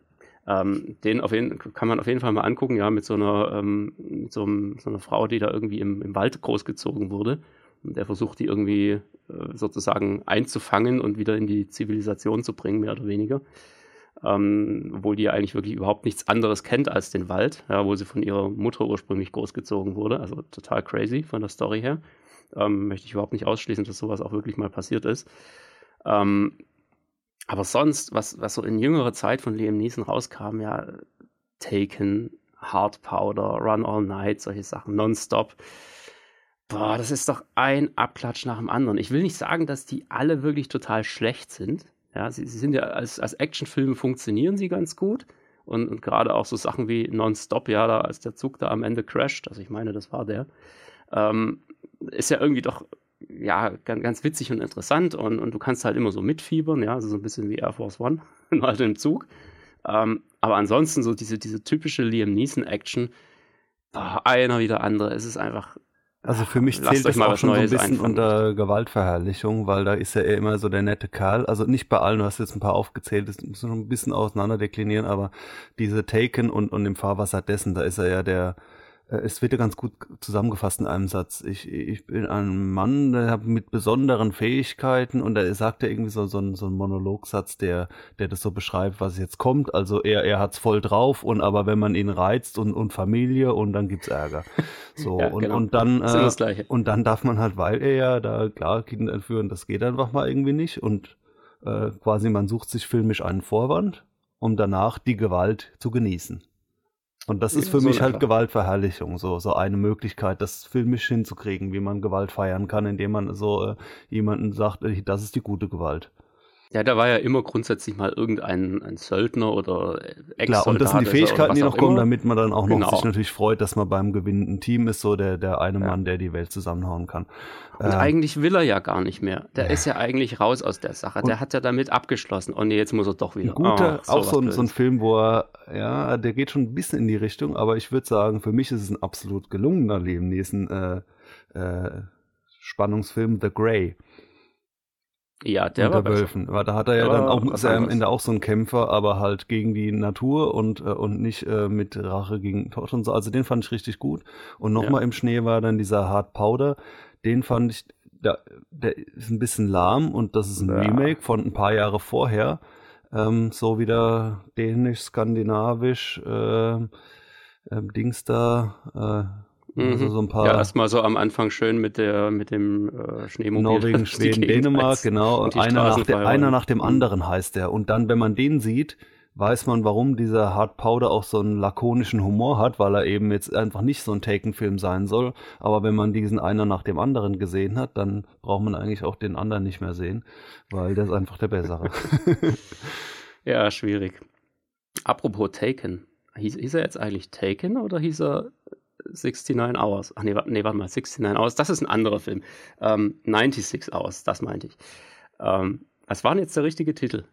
Ähm, den auf jeden, kann man auf jeden Fall mal angucken, ja, mit so einer, ähm, mit so, einem, so, einer Frau, die da irgendwie im, im Wald großgezogen wurde. Und der versucht, die irgendwie äh, sozusagen einzufangen und wieder in die Zivilisation zu bringen, mehr oder weniger ähm, obwohl die eigentlich wirklich überhaupt nichts anderes kennt als den Wald, ja, wo sie von ihrer Mutter ursprünglich großgezogen wurde. Also total crazy von der Story her. Ähm, möchte ich überhaupt nicht ausschließen, dass sowas auch wirklich mal passiert ist. Ähm, aber sonst, was, was so in jüngerer Zeit von Liam Neeson rauskam, ja, Taken, Hard Powder, Run All Night, solche Sachen, Nonstop. Boah, das ist doch ein Abklatsch nach dem anderen. Ich will nicht sagen, dass die alle wirklich total schlecht sind. Ja, sie, sie sind ja als, als Actionfilme funktionieren sie ganz gut. Und, und gerade auch so Sachen wie Nonstop, ja, da, als der Zug da am Ende crasht, also ich meine, das war der, ähm, ist ja irgendwie doch ja, ganz, ganz witzig und interessant und, und du kannst halt immer so mitfiebern, ja, also so ein bisschen wie Air Force One, nur halt im Zug. Ähm, aber ansonsten so diese, diese typische Liam Neeson-Action, einer wie der andere, es ist einfach also für mich zählt das auch schon so ein bisschen unter Gewaltverherrlichung, weil da ist ja er immer so der nette Kerl. Also nicht bei allen, du hast jetzt ein paar aufgezählt, das muss man ein bisschen auseinander deklinieren, aber diese Taken und, und im Fahrwasser dessen, da ist er ja der, es wird ja ganz gut zusammengefasst in einem Satz. Ich, ich bin ein Mann der mit besonderen Fähigkeiten und er sagt ja irgendwie so, so, ein, so ein Monologsatz, der, der das so beschreibt, was jetzt kommt. Also er, er hat's voll drauf und aber wenn man ihn reizt und, und Familie und dann gibt's Ärger. *laughs* So, ja, und, genau. und dann, äh, und dann darf man halt, weil er ja da klar Kinder entführen, das geht einfach mal irgendwie nicht und äh, quasi man sucht sich filmisch einen Vorwand, um danach die Gewalt zu genießen. Und das ist für so mich halt Gewaltverherrlichung, so, so eine Möglichkeit, das filmisch hinzukriegen, wie man Gewalt feiern kann, indem man so äh, jemanden sagt, äh, das ist die gute Gewalt. Ja, da war ja immer grundsätzlich mal irgendein ein Söldner oder ex Klar, und das sind die Fähigkeiten, die noch kommen, damit man dann auch noch genau. sich natürlich freut, dass man beim gewinnenden Team ist, so der, der eine ja. Mann, der die Welt zusammenhauen kann. Und ähm, eigentlich will er ja gar nicht mehr. Der ja. ist ja eigentlich raus aus der Sache. Und der hat ja damit abgeschlossen. Oh nee, jetzt muss er doch wieder. Ein guter, oh, auch so ein, so ein Film, wo er, ja, der geht schon ein bisschen in die Richtung, aber ich würde sagen, für mich ist es ein absolut gelungener Leben, diesen äh, äh, Spannungsfilm The Grey. Ja, der war Wölfen. Weil da hat er ja dann auch, ist er am Ende auch so ein Kämpfer, aber halt gegen die Natur und, äh, und nicht äh, mit Rache gegen Tod und so. Also den fand ich richtig gut. Und nochmal ja. im Schnee war dann dieser Hard Powder. Den fand ich, der, der ist ein bisschen lahm und das ist ein ja. Remake von ein paar Jahre vorher. Ähm, so wieder dänisch, skandinavisch, äh, äh, Dings da, äh, mhm. Also so ein paar. Ja, erstmal so am Anfang schön mit der mit dem äh, Schneemobil. Norwegen, *laughs* Schweden, Dänemark, genau. Und einer nach, der, einer nach dem anderen heißt der. Und dann, wenn man den sieht, weiß man, warum dieser Hard Powder auch so einen lakonischen Humor hat, weil er eben jetzt einfach nicht so ein Taken-Film sein soll. Aber wenn man diesen einer nach dem anderen gesehen hat, dann braucht man eigentlich auch den anderen nicht mehr sehen, weil der ist einfach der bessere. *laughs* ja, schwierig. Apropos Taken. Hieß, hieß er jetzt eigentlich Taken oder hieß er 69 Hours. Ach nee, nee, warte mal, 69 Hours, das ist ein anderer Film. Ähm, 96 Hours, das meinte ich. Ähm, was war denn jetzt der richtige Titel?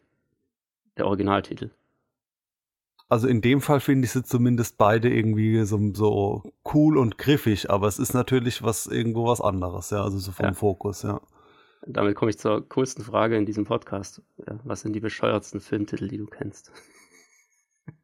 Der Originaltitel? Also in dem Fall finde ich sie zumindest beide irgendwie so, so, cool und griffig, aber es ist natürlich was irgendwo was anderes, ja, also so vom ja. Fokus, ja. Damit komme ich zur coolsten Frage in diesem Podcast. Ja, was sind die bescheuertsten Filmtitel, die du kennst?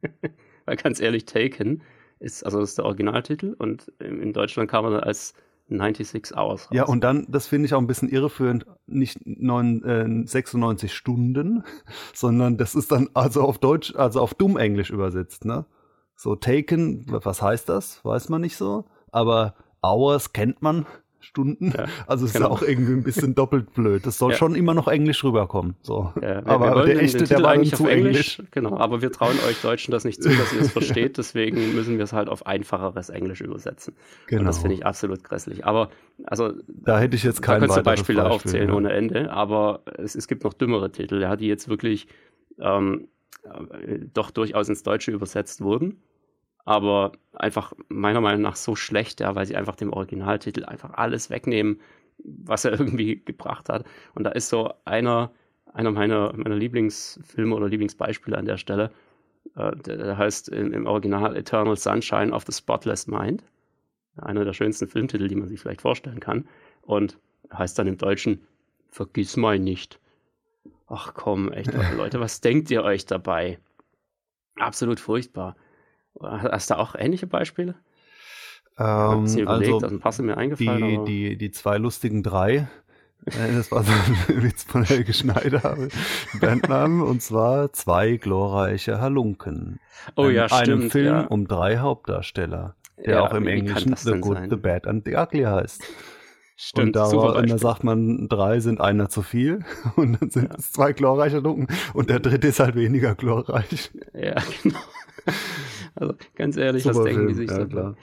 *laughs* Weil ganz ehrlich, Taken ist, also das ist der Originaltitel und in Deutschland kam er dann als 96 Hours. Raus. Ja, und dann, das finde ich auch ein bisschen irreführend, nicht 9, äh, 96 Stunden, *laughs* sondern das ist dann also auf Deutsch, also auf Dumm-Englisch übersetzt, ne? So taken, was heißt das? Weiß man nicht so. Aber Hours kennt man. Stunden. Ja, also es genau. ist auch irgendwie ein bisschen doppelt blöd. Das soll ja. schon immer noch Englisch rüberkommen. So. Ja, aber wir der echte, der war eigentlich zu Englisch. Englisch. Genau, aber wir trauen euch Deutschen das nicht zu, dass ihr es versteht. Deswegen müssen wir es halt auf einfacheres Englisch übersetzen. Genau. Und das finde ich absolut grässlich. Aber also da hätte ich jetzt kein da Beispiele Beispiel, aufzählen ohne Ende. Aber es, es gibt noch dümmere Titel, ja, die jetzt wirklich ähm, äh, doch durchaus ins Deutsche übersetzt wurden aber einfach meiner Meinung nach so schlecht, ja, weil sie einfach dem Originaltitel einfach alles wegnehmen, was er *laughs* irgendwie gebracht hat. Und da ist so einer, einer meiner, meiner Lieblingsfilme oder Lieblingsbeispiele an der Stelle. Äh, der, der, heißt im, im, Original Eternal Sunshine of the Spotless Mind. Einer der schönsten Filmtitel, die man sich vielleicht vorstellen kann. Und heißt dann im Deutschen Vergiss mal nicht. Ach komm, echt, Leute, *laughs* was denkt ihr euch dabei? Absolut furchtbar. Hast du auch ähnliche Beispiele? Ähm, überlegt, also, also ein paar sind mir eingefallen. Die, die, die zwei lustigen drei, äh, das war so ein *laughs* Witz von Helge Schneider, Bandnamen, und zwar zwei glorreiche Halunken. Oh ja, stimmt. Einem Film ja. um drei Hauptdarsteller, der ja, auch im Englischen The Good, sein? The Bad and The Ugly heißt. Stimmt, und da, war, und da sagt man, drei sind einer zu viel *laughs* und dann sind ja. es zwei glorreiche Halunken und der dritte ist halt weniger glorreich. Ja, *laughs* genau. Also ganz ehrlich, Super was denken Film. die sich ja, so?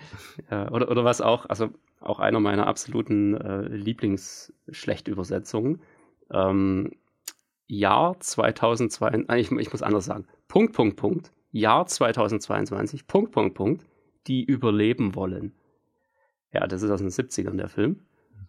Ja, oder, oder was auch, also auch einer meiner absoluten äh, Lieblings-Schlechtübersetzungen. Ähm, Jahr 2022, ich, ich muss anders sagen. Punkt, Punkt, Punkt. Jahr 2022, Punkt, Punkt, Punkt. Die überleben wollen. Ja, das ist aus den 70ern der Film.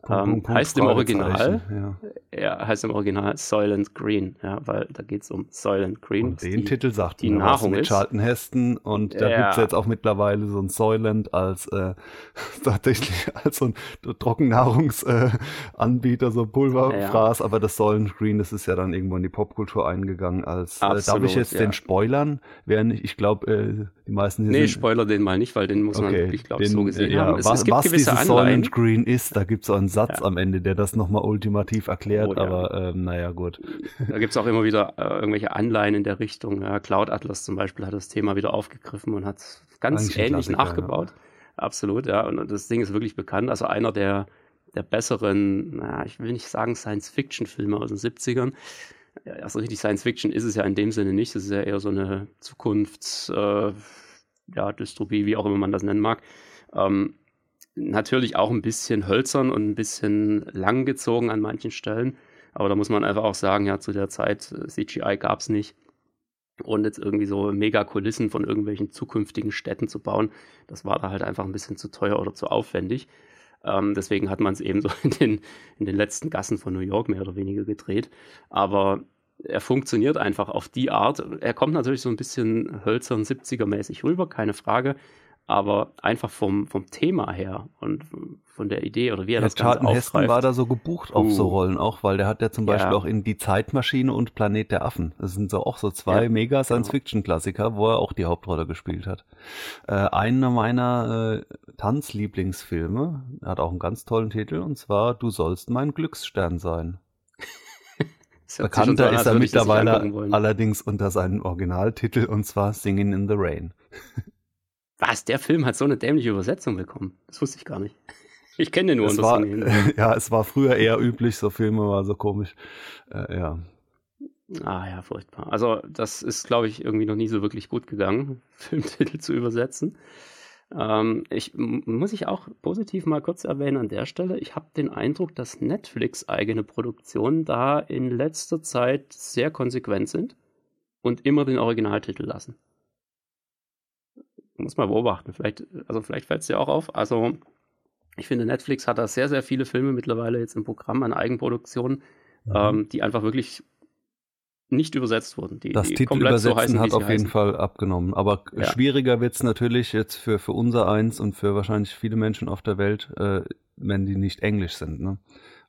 Punkt, ähm, Punkt, heißt im Original, ja. ja. heißt im Original Soylent Green, ja, weil da geht es um Soylent Green. Und den die, Titel sagt die Nahrung mit Charlton Heston und da ja. gibt es jetzt auch mittlerweile so ein Soylent als äh, *laughs* tatsächlich als so ein Trockennahrungsanbieter, äh, so Pulverfraß, ja, aber das Soylent Green, das ist ja dann irgendwo in die Popkultur eingegangen als Absolut, äh, darf ich jetzt den spoilern? Während ich glaube, äh, die meisten hier Nee, sind, spoiler den mal nicht, weil den muss okay, man wirklich, glaube ich, so gesehen ja, haben. Es, was, es gibt was gewisse dieses Soylent Green ist, da gibt es einen Satz ja. am Ende, der das nochmal ultimativ erklärt, oh, ja. aber ähm, naja, gut. Da gibt es auch immer wieder äh, irgendwelche Anleihen in der Richtung. Ja, Cloud Atlas zum Beispiel hat das Thema wieder aufgegriffen und hat ganz Eigentlich ähnlich nachgebaut. Absolut, ja. Und das Ding ist wirklich bekannt. Also einer der, der besseren, naja, ich will nicht sagen Science-Fiction-Filme aus den 70ern. Also richtig Science-Fiction ist es ja in dem Sinne nicht. Es ist ja eher so eine Zukunfts- äh, ja, Dystopie, wie auch immer man das nennen mag. Ähm, natürlich auch ein bisschen hölzern und ein bisschen langgezogen an manchen Stellen. Aber da muss man einfach auch sagen, ja, zu der Zeit äh, CGI gab es nicht. Und jetzt irgendwie so mega Kulissen von irgendwelchen zukünftigen Städten zu bauen, das war da halt einfach ein bisschen zu teuer oder zu aufwendig. Ähm, deswegen hat man es eben *laughs* so in den, in den letzten Gassen von New York mehr oder weniger gedreht. Aber er funktioniert einfach auf die Art. Er kommt natürlich so ein bisschen hölzern 70er-mäßig rüber, keine Frage aber einfach vom, vom Thema her und von der Idee oder wie er ja, das Charlton Ganze Heston war da so gebucht auf uh. so Rollen auch, weil der hat ja zum Beispiel ja. auch in Die Zeitmaschine und Planet der Affen. Das sind so auch so zwei ja, mega Science-Fiction-Klassiker, wo er auch die Hauptrolle gespielt hat. Äh, einer meiner äh, Tanzlieblingsfilme hat auch einen ganz tollen Titel und zwar Du sollst mein Glücksstern sein. *laughs* Bekannter ist er mittlerweile allerdings unter seinem Originaltitel und zwar Singing in the Rain. *laughs* Was, der Film hat so eine dämliche Übersetzung bekommen? Das wusste ich gar nicht. *laughs* Ich kenne den nur es war. *laughs* Ja, es war früher eher üblich, so Filme war so komisch. Äh, ja. Ah ja, furchtbar. Also das ist, glaube ich, irgendwie noch nie so wirklich gut gegangen, *laughs* Filmtitel zu übersetzen. Ähm, ich muss ich auch positiv mal kurz erwähnen an der Stelle. Ich habe den Eindruck, dass Netflix eigene Produktionen da in letzter Zeit sehr konsequent sind und immer den Originaltitel lassen muss mal beobachten. Vielleicht, also vielleicht fällt es dir auch auf. Also ich finde, Netflix hat da sehr, sehr viele Filme mittlerweile jetzt im Programm an Eigenproduktionen, mhm. ähm, die einfach wirklich nicht übersetzt wurden. Die, das die Titelübersetzen so heißen, hat auf heißen. jeden Fall abgenommen. Aber ja. schwieriger wird es natürlich jetzt für, für unser eins und für wahrscheinlich viele Menschen auf der Welt, äh, wenn die nicht Englisch sind. Ne?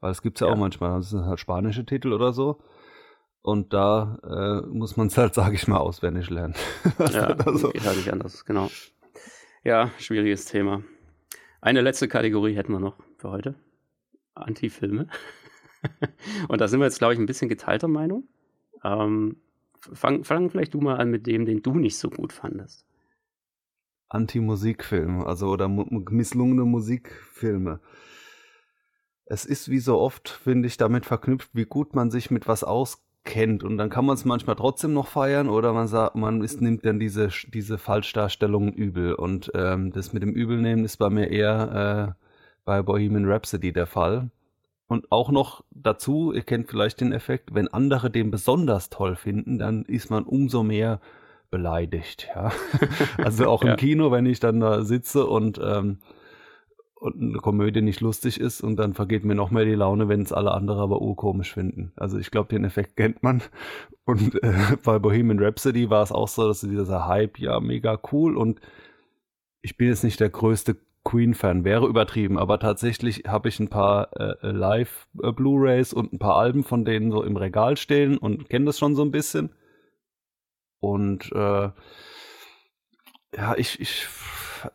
Weil es gibt es ja, ja, auch manchmal. Das sind halt spanische Titel oder so. Und da äh, muss man es halt, *laughs* sage ich mal, auswendig lernen. *laughs* ja, also. geht halt nicht anders, genau. Ja, schwieriges Thema. Eine letzte Kategorie hätten wir noch für heute. Anti-Filme. *laughs* Und da sind wir jetzt, glaube ich, ein bisschen geteilter Meinung. Ähm, fang, fang vielleicht du mal an mit dem, den du nicht so gut fandest. Anti-Musikfilme, also oder mu misslungene Musikfilme. Es ist wie so oft, finde ich, damit verknüpft, wie gut man sich mit was auskennt. Und dann kann man es manchmal trotzdem noch feiern oder man sagt, man ist, nimmt dann diese, diese Falschdarstellungen übel. Und ähm, das mit dem Übelnehmen ist bei mir eher äh, bei Bohemian Rhapsody der Fall. Und auch noch dazu, ihr kennt vielleicht den Effekt, wenn andere den besonders toll finden, dann ist man umso mehr beleidigt. Ja? *laughs* Also auch im ja. Kino, wenn ich dann da sitze und, ähm, und eine Komödie nicht lustig ist und dann vergeht mir noch mehr die Laune, wenn es alle andere aber urkomisch finden. Also ich glaube, den Effekt kennt man. Und äh, *laughs* bei Bohemian Rhapsody war es auch so, dass dieser Hype, ja, mega cool und ich bin jetzt nicht der größte Queen-Fan wäre übertrieben, aber tatsächlich habe ich ein paar äh, äh Live-Blu-rays und ein paar Alben von denen so im Regal stehen und kenne das schon so ein bisschen. Und äh, ja, ich, ich,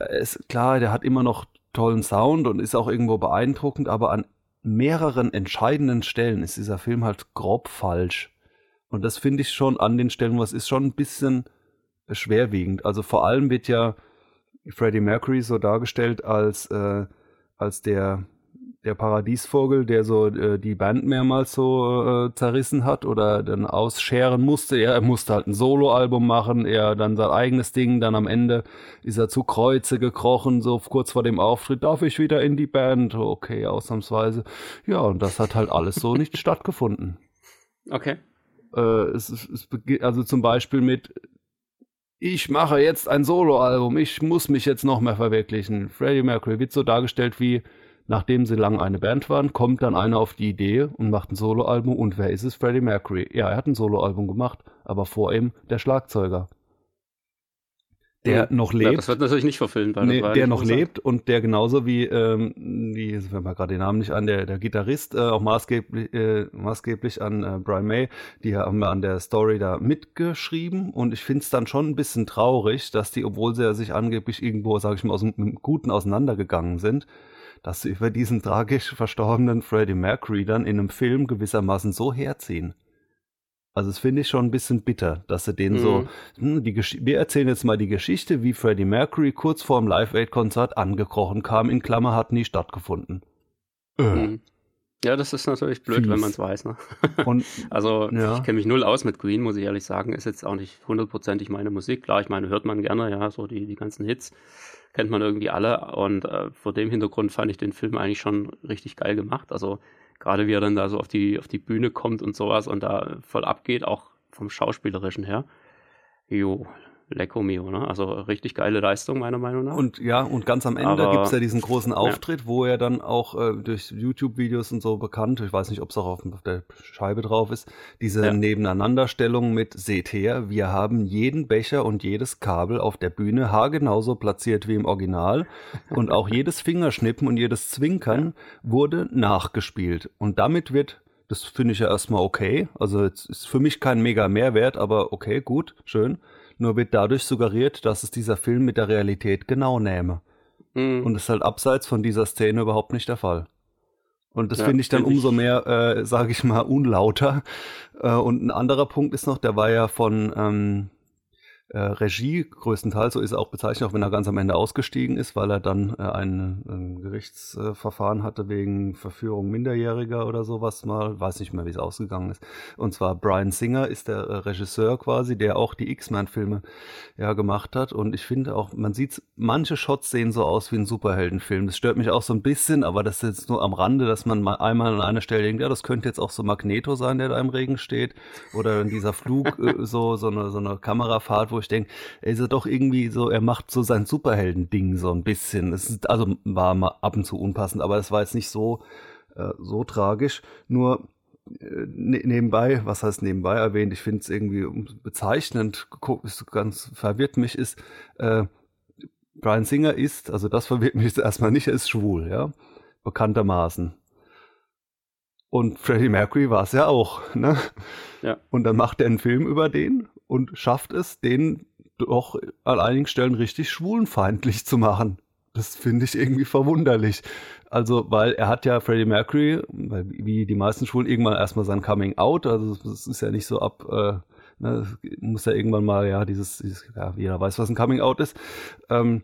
ist klar, der hat immer noch tollen Sound und ist auch irgendwo beeindruckend, aber an mehreren entscheidenden Stellen ist dieser Film halt grob falsch. Und das finde ich schon an den Stellen, was ist schon ein bisschen schwerwiegend. Also vor allem wird ja Freddie Mercury so dargestellt als, äh, als der, der Paradiesvogel, der so äh, die Band mehrmals so äh, zerrissen hat oder dann ausscheren musste. Er, er musste halt ein Soloalbum machen, er dann sein eigenes Ding, dann am Ende ist er zu Kreuze gekrochen, so kurz vor dem Auftritt, darf ich wieder in die Band? Okay, ausnahmsweise. Ja, und das hat halt alles so nicht *laughs* stattgefunden. Okay. Äh, es, es, also zum Beispiel mit ich mache jetzt ein Soloalbum, ich muss mich jetzt noch mehr verwirklichen. Freddie Mercury wird so dargestellt wie, nachdem sie lange eine Band waren, kommt dann einer auf die Idee und macht ein Soloalbum. Und wer ist es? Freddie Mercury. Ja, er hat ein Soloalbum gemacht, aber vor ihm der Schlagzeuger der mhm. noch lebt. Ja, das wird natürlich nicht verfilmt. Nee, der noch lebt und der genauso wie, ähm, wie wenn man gerade den Namen nicht an, der, der Gitarrist, äh, auch maßgeblich, äh, maßgeblich an äh, Brian May, die haben wir an der Story da mitgeschrieben und ich finde es dann schon ein bisschen traurig, dass die, obwohl sie ja sich angeblich irgendwo, sage ich mal, aus dem Guten auseinandergegangen sind, dass sie über diesen tragisch verstorbenen Freddie Mercury dann in einem Film gewissermaßen so herziehen. Also das finde ich schon ein bisschen bitter, dass sie den mhm. so, hm, die wir erzählen jetzt mal die Geschichte, wie Freddie Mercury kurz vor dem Live-Aid-Konzert angekrochen kam, in Klammer hat nie stattgefunden. Äh. Mhm. Ja, das ist natürlich blöd, Fies. wenn man es weiß. Ne? *laughs* Und, also ja. ich kenne mich null aus mit Queen, muss ich ehrlich sagen. Ist jetzt auch nicht hundertprozentig meine Musik. Klar, ich meine, hört man gerne, ja, so die, die ganzen Hits kennt man irgendwie alle. Und äh, vor dem Hintergrund fand ich den Film eigentlich schon richtig geil gemacht. Also gerade wie er dann da so auf die, auf die Bühne kommt und sowas und da voll abgeht, auch vom Schauspielerischen her. Jo, Lecco mio, ne? Also richtig geile Leistung, meiner Meinung nach. Und ja, und ganz am Ende gibt es ja diesen großen Auftritt, ja. wo er dann auch äh, durch YouTube-Videos und so bekannt, ich weiß nicht, ob es auch auf, der Scheibe drauf ist, diese ja. Nebeneinanderstellung mit, seht her, wir haben jeden Becher und jedes Kabel auf der Bühne haargenauso platziert wie im Original *laughs* und auch jedes Fingerschnippen und jedes Zwinkern ja. wurde nachgespielt. Und damit wird das finde ich ja erstmal okay. Also es ist für mich kein mega Mehrwert, aber okay, gut, schön nur wird dadurch suggeriert, dass es dieser Film mit der Realität genau nähme. Mhm. Und das ist halt abseits von dieser Szene überhaupt nicht der Fall. Und das ja, finde ich dann umso mehr, äh, sage ich mal, unlauter. Äh, und ein anderer Punkt ist noch, der war ja von, ähm, äh, Regie größtenteils, so ist er auch bezeichnet, auch wenn er ganz am Ende ausgestiegen ist, weil er dann äh, ein, ein Gerichtsverfahren hatte wegen Verführung Minderjähriger oder sowas mal, weiß nicht mehr, wie es ausgegangen ist. Und zwar Brian Singer ist der äh, Regisseur quasi, der auch die X-Men-Filme ja gemacht hat. Und ich finde auch, man sieht, manche Shots sehen so aus wie ein Superheldenfilm. Das stört mich auch so ein bisschen, aber das ist jetzt nur am Rande, dass man mal einmal an einer Stelle denkt, ja, das könnte jetzt auch so Magneto sein, der da im Regen steht. Oder in dieser Flug, äh, so, so eine, so eine Kamerafahrt, wo ich denke, er ist ja doch irgendwie so, er macht so sein Superhelden-Ding so ein bisschen. Es ist, also war mal ab und zu unpassend, aber es war jetzt nicht so, äh, so tragisch. Nur äh, ne nebenbei, was heißt nebenbei erwähnt, ich finde es irgendwie bezeichnend, ganz verwirrt mich, ist, äh, Brian Singer ist, also das verwirrt mich erstmal nicht, er ist schwul, ja, bekanntermaßen. Und Freddie Mercury war es ja auch, ne? Ja. Und dann macht er einen Film über den und schafft es, den doch an einigen Stellen richtig schwulenfeindlich zu machen. das finde ich irgendwie verwunderlich. Also, weil er hat ja Freddie Mercury, wie die meisten Schulen, irgendwann erstmal sein Coming Out. Also, das ist ja nicht so ab, äh, ne, muss ja irgendwann mal, ja, dieses, dieses, ja, jeder weiß, was ein Coming Out ist. Ähm,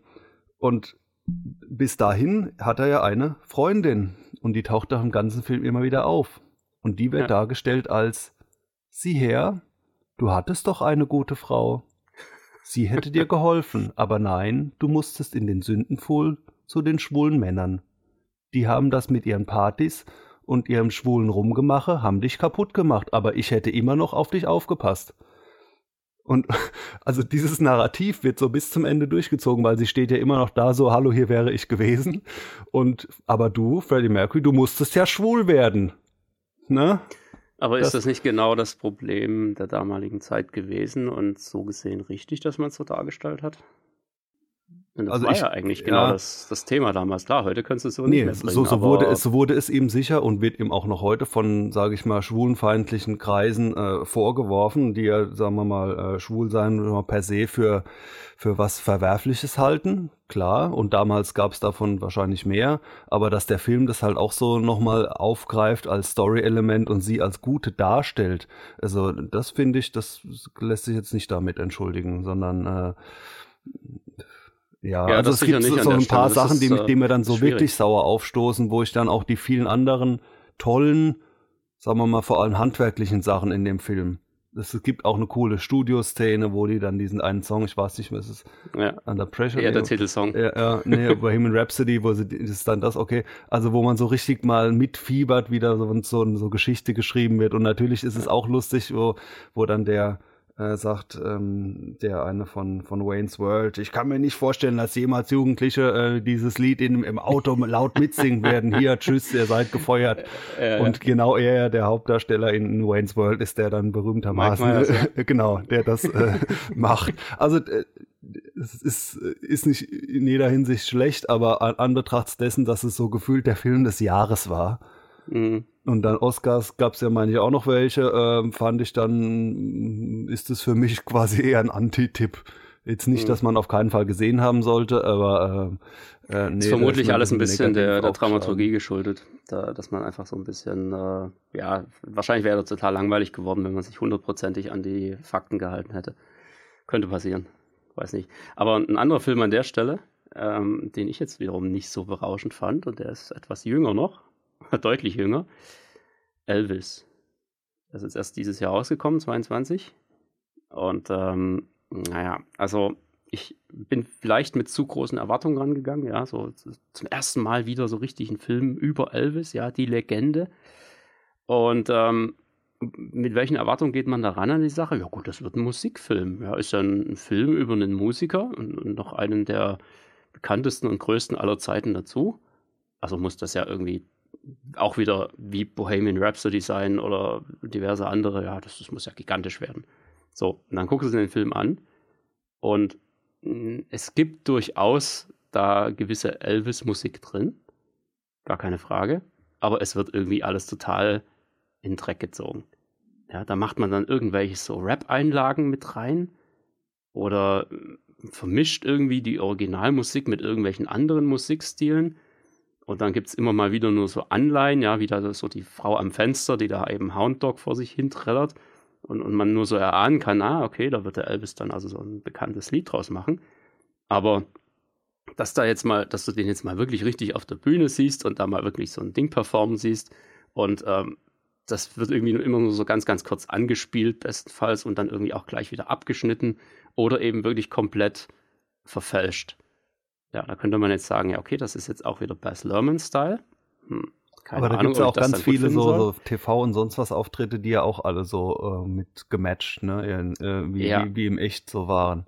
und bis dahin hat er ja eine Freundin und die taucht doch im ganzen Film immer wieder auf. Und die wird ja. dargestellt als, sieh her, du hattest doch eine gute Frau. Sie hätte dir *laughs* geholfen, aber nein, du musstest in den Sündenpfuhl zu den schwulen Männern. Die haben das mit ihren Partys und ihrem schwulen Rumgemache, haben dich kaputt gemacht, aber ich hätte immer noch auf dich aufgepasst. Und *laughs* also dieses Narrativ wird so bis zum Ende durchgezogen, weil sie steht ja immer noch da so, hallo, hier wäre ich gewesen. Und aber du, Freddie Mercury, du musstest ja schwul werden. Ne? Aber ist das nicht genau das Problem der damaligen Zeit gewesen und so gesehen richtig, dass man es so dargestellt hat? Und das also war ich, ja eigentlich genau ja, das, das Thema damals. Klar, heute kannst du es so nee, nicht mehr bringen, so, so, wurde es, so wurde es eben sicher und wird eben auch noch heute von, sage ich mal, schwulenfeindlichen Kreisen äh, vorgeworfen, die ja, sagen wir mal, äh, schwul sein per se für, für was Verwerfliches halten. Klar, und damals gab es davon wahrscheinlich mehr, aber dass der Film das halt auch so nochmal aufgreift als Story-Element und sie als Gute darstellt, also das finde ich, das lässt sich jetzt nicht damit entschuldigen, sondern äh, ja, ja also es gibt so, ein paar Stelle. Sachen, die, die mir dann so schwierig. wirklich sauer aufstoßen, wo ich dann auch die vielen anderen tollen, sagen wir mal, vor allem handwerklichen Sachen in dem Film. Es gibt auch eine coole Studioszene, wo die dann diesen einen Song, ich weiß nicht mehr, ist es ja. Under Pressure? Ja, der Titelsong. Ja, ja nee, *laughs* Bohemian Rhapsody, wo sie, ist dann das, okay. Also, wo man so richtig mal mitfiebert, wie da so, so, so Geschichte geschrieben wird. Und natürlich ist es auch lustig, wo, wo dann der, äh, sagt ähm, der eine von, von Wayne's World, ich kann mir nicht vorstellen, dass jemals Jugendliche äh, dieses Lied in, im Auto *laughs* laut mitsingen werden. Hier, tschüss, ihr seid gefeuert. *laughs* Äh, Und genau er, der Hauptdarsteller in Wayne's World, ist der dann berühmtermaßen, Myers, ja. *laughs* genau, der das äh, macht. Also es ist, ist nicht in jeder Hinsicht schlecht, aber an, an Betracht dessen, dass es so gefühlt der Film des Jahres war, Mhm. Und dann Oscars gab es ja, meine ich, auch noch welche. Ähm, fand ich dann, ist es für mich *laughs* quasi eher ein Anti-Tipp. Jetzt nicht, mhm. dass man auf keinen Fall gesehen haben sollte, aber äh, äh, nee, ist vermutlich alles ein bisschen der, der Dramaturgie geschuldet, da, dass man einfach so ein bisschen, äh, ja, wahrscheinlich wäre das total langweilig geworden, wenn man sich hundertprozentig an die Fakten gehalten hätte. Könnte passieren, weiß nicht. Aber ein anderer Film an der Stelle, ähm, den ich jetzt wiederum nicht so berauschend fand, und der ist etwas jünger noch, *laughs* deutlich jünger. Elvis. Das ist erst dieses Jahr rausgekommen, 22. Und ähm, naja, also ich bin vielleicht mit zu großen Erwartungen rangegangen, ja, so zum ersten Mal wieder so richtig ein Film über Elvis, ja, die Legende. Und ähm, mit welchen Erwartungen geht man da ran an die Sache? Ja gut, das wird ein Musikfilm. Ja, ist ja ein Film über einen Musiker und noch einen der bekanntesten und größten aller Zeiten dazu. Also muss das ja irgendwie auch wieder wie Bohemian Rhapsody sein oder diverse andere. Ja, das, das muss ja gigantisch werden. So, und dann guckst du den Film an und mm, es gibt durchaus da gewisse Elvis-Musik drin. Gar keine Frage. Aber es wird irgendwie alles total in Dreck gezogen. Ja, da macht man dann irgendwelche so Rap-Einlagen mit rein oder mm, vermischt irgendwie die Originalmusik mit irgendwelchen anderen Musikstilen und dann gibt es immer mal wieder nur so Anleihen, ja, wie da so die Frau am Fenster, die da eben Hound Dog vor sich hin trällert. Und, und man nur so erahnen kann, ah, okay, da wird der Elvis dann also so ein bekanntes Lied draus machen. Aber dass da jetzt mal, dass du den jetzt mal wirklich richtig auf der Bühne siehst und da mal wirklich so ein Ding performen siehst und ähm, das wird irgendwie immer nur so ganz, ganz kurz angespielt, bestenfalls, und dann irgendwie auch gleich wieder abgeschnitten oder eben wirklich komplett verfälscht. Ja, da könnte man jetzt sagen, ja, okay, das ist jetzt auch wieder Baz Luhrmann-Style. Hm, aber da gibt es ja auch ganz viele so, so, TV und sonst was Auftritte, die ja auch alle so äh, mit gematcht, ne? Äh, wie, ja. wie, wie, im Echt so waren.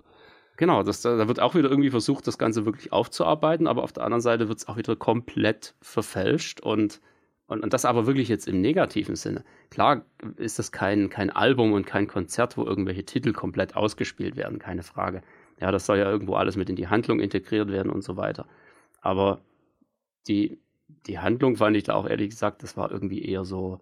Genau, das, da wird auch wieder irgendwie versucht, das Ganze wirklich aufzuarbeiten, aber auf der anderen Seite wird es auch wieder komplett verfälscht und, und, und, das aber wirklich jetzt im negativen Sinne. Klar ist das kein, kein Album und kein Konzert, wo irgendwelche Titel komplett ausgespielt werden, keine Frage. Ja, das soll ja irgendwo alles mit in die Handlung integriert werden und so weiter. Aber die, die Handlung fand ich da auch ehrlich gesagt, das war irgendwie eher so,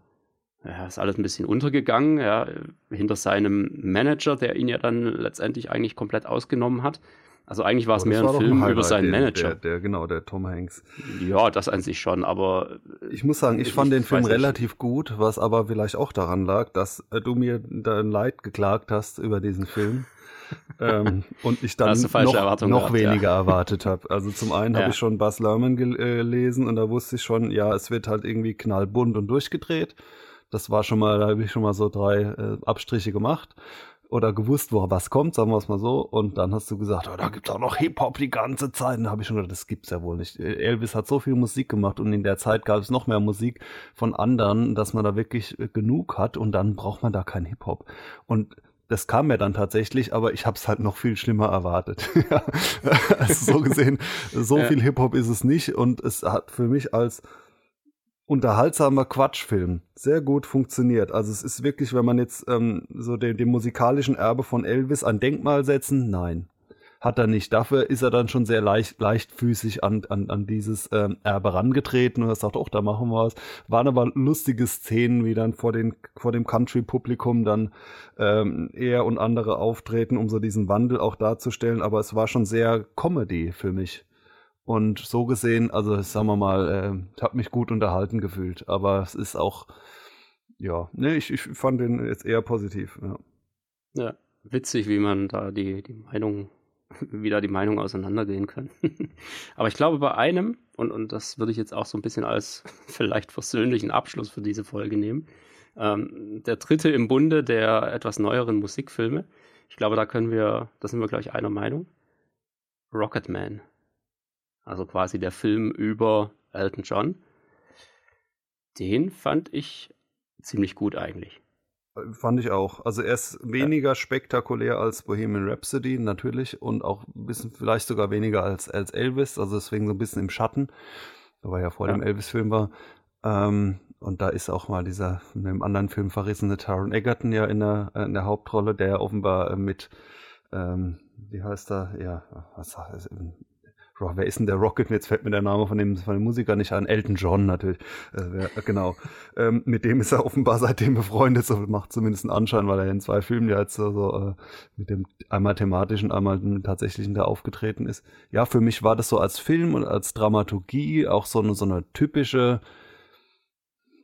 ja, ist alles ein bisschen untergegangen, ja, hinter seinem Manager, der ihn ja dann letztendlich eigentlich komplett ausgenommen hat. Also eigentlich war es mehr ein Film ein über seinen Manager. Der, der, genau, der Tom Hanks. Ja, das an sich schon, aber. Ich muss sagen, ich, ich fand den Film relativ gut, was aber vielleicht auch daran lag, dass äh, du mir dein Leid geklagt hast über diesen Film. *laughs* ähm, und ich dann noch, noch gehabt, weniger ja. erwartet habe. Also zum einen ja. habe ich schon Buzz Lerman gelesen und da wusste ich schon, ja, es wird halt irgendwie knallbunt und durchgedreht. Das war schon mal, da habe ich schon mal so drei äh, Abstriche gemacht oder gewusst, wo was kommt, sagen wir es mal so. Und dann hast du gesagt, oh, da gibt es auch noch Hip-Hop die ganze Zeit. Und da habe ich schon gedacht, das gibt's ja wohl nicht. Elvis hat so viel Musik gemacht und in der Zeit gab es noch mehr Musik von anderen, dass man da wirklich äh, genug hat und dann braucht man da kein Hip-Hop. Und das kam mir dann tatsächlich, aber ich habe es halt noch viel schlimmer erwartet. *laughs* also so gesehen, so ja. viel Hip-Hop ist es nicht und es hat für mich als unterhaltsamer Quatschfilm. Sehr gut funktioniert. Also es ist wirklich, wenn man jetzt ähm, so dem, dem musikalischen Erbe von Elvis ein Denkmal setzen, nein. Hat er nicht. Dafür ist er dann schon sehr leicht, leichtfüßig an, an, an dieses ähm, Erbe rangetreten und er sagt, oh, da machen wir was. Waren aber lustige Szenen, wie dann vor, den, vor dem Country-Publikum dann ähm, er und andere auftreten, um so diesen Wandel auch darzustellen. Aber es war schon sehr Comedy für mich. Und so gesehen, also sagen wir mal, äh, habe mich gut unterhalten gefühlt. Aber es ist auch, ja, ne, ich, ich fand den jetzt eher positiv. Ja. ja, witzig, wie man da die, die Meinung, *laughs* wie da die Meinungen auseinandergehen können. *laughs* Aber ich glaube, bei einem, und, und das würde ich jetzt auch so ein bisschen als *laughs* vielleicht versöhnlichen Abschluss für diese Folge nehmen, ähm, der dritte im Bunde der etwas neueren Musikfilme. Ich glaube, da können wir, da sind wir, glaube ich, einer Meinung. Rocketman also quasi der Film über Elton John. Den fand ich ziemlich gut eigentlich. Fand ich auch. Also er ist weniger ja. spektakulär als Bohemian Rhapsody natürlich und auch ein bisschen vielleicht sogar weniger als, als Elvis, also deswegen so ein bisschen im Schatten, weil ja vor ja. dem Elvis-Film war. Ähm, und da ist auch mal dieser in einem anderen Film verrissene Taron Egerton ja in der, in der Hauptrolle, der offenbar mit, ähm, wie heißt er, ja, was wer ist denn der Rocket? Jetzt fällt mir der Name von dem, von dem Musiker nicht an. Elton John natürlich. Äh, genau. Ähm, mit dem ist er offenbar seitdem befreundet, so macht zumindest einen Anschein, weil er in zwei Filmen ja jetzt so äh, mit dem einmal thematischen, einmal tatsächlichen da aufgetreten ist. Ja, für mich war das so als Film und als Dramaturgie auch so eine, so eine typische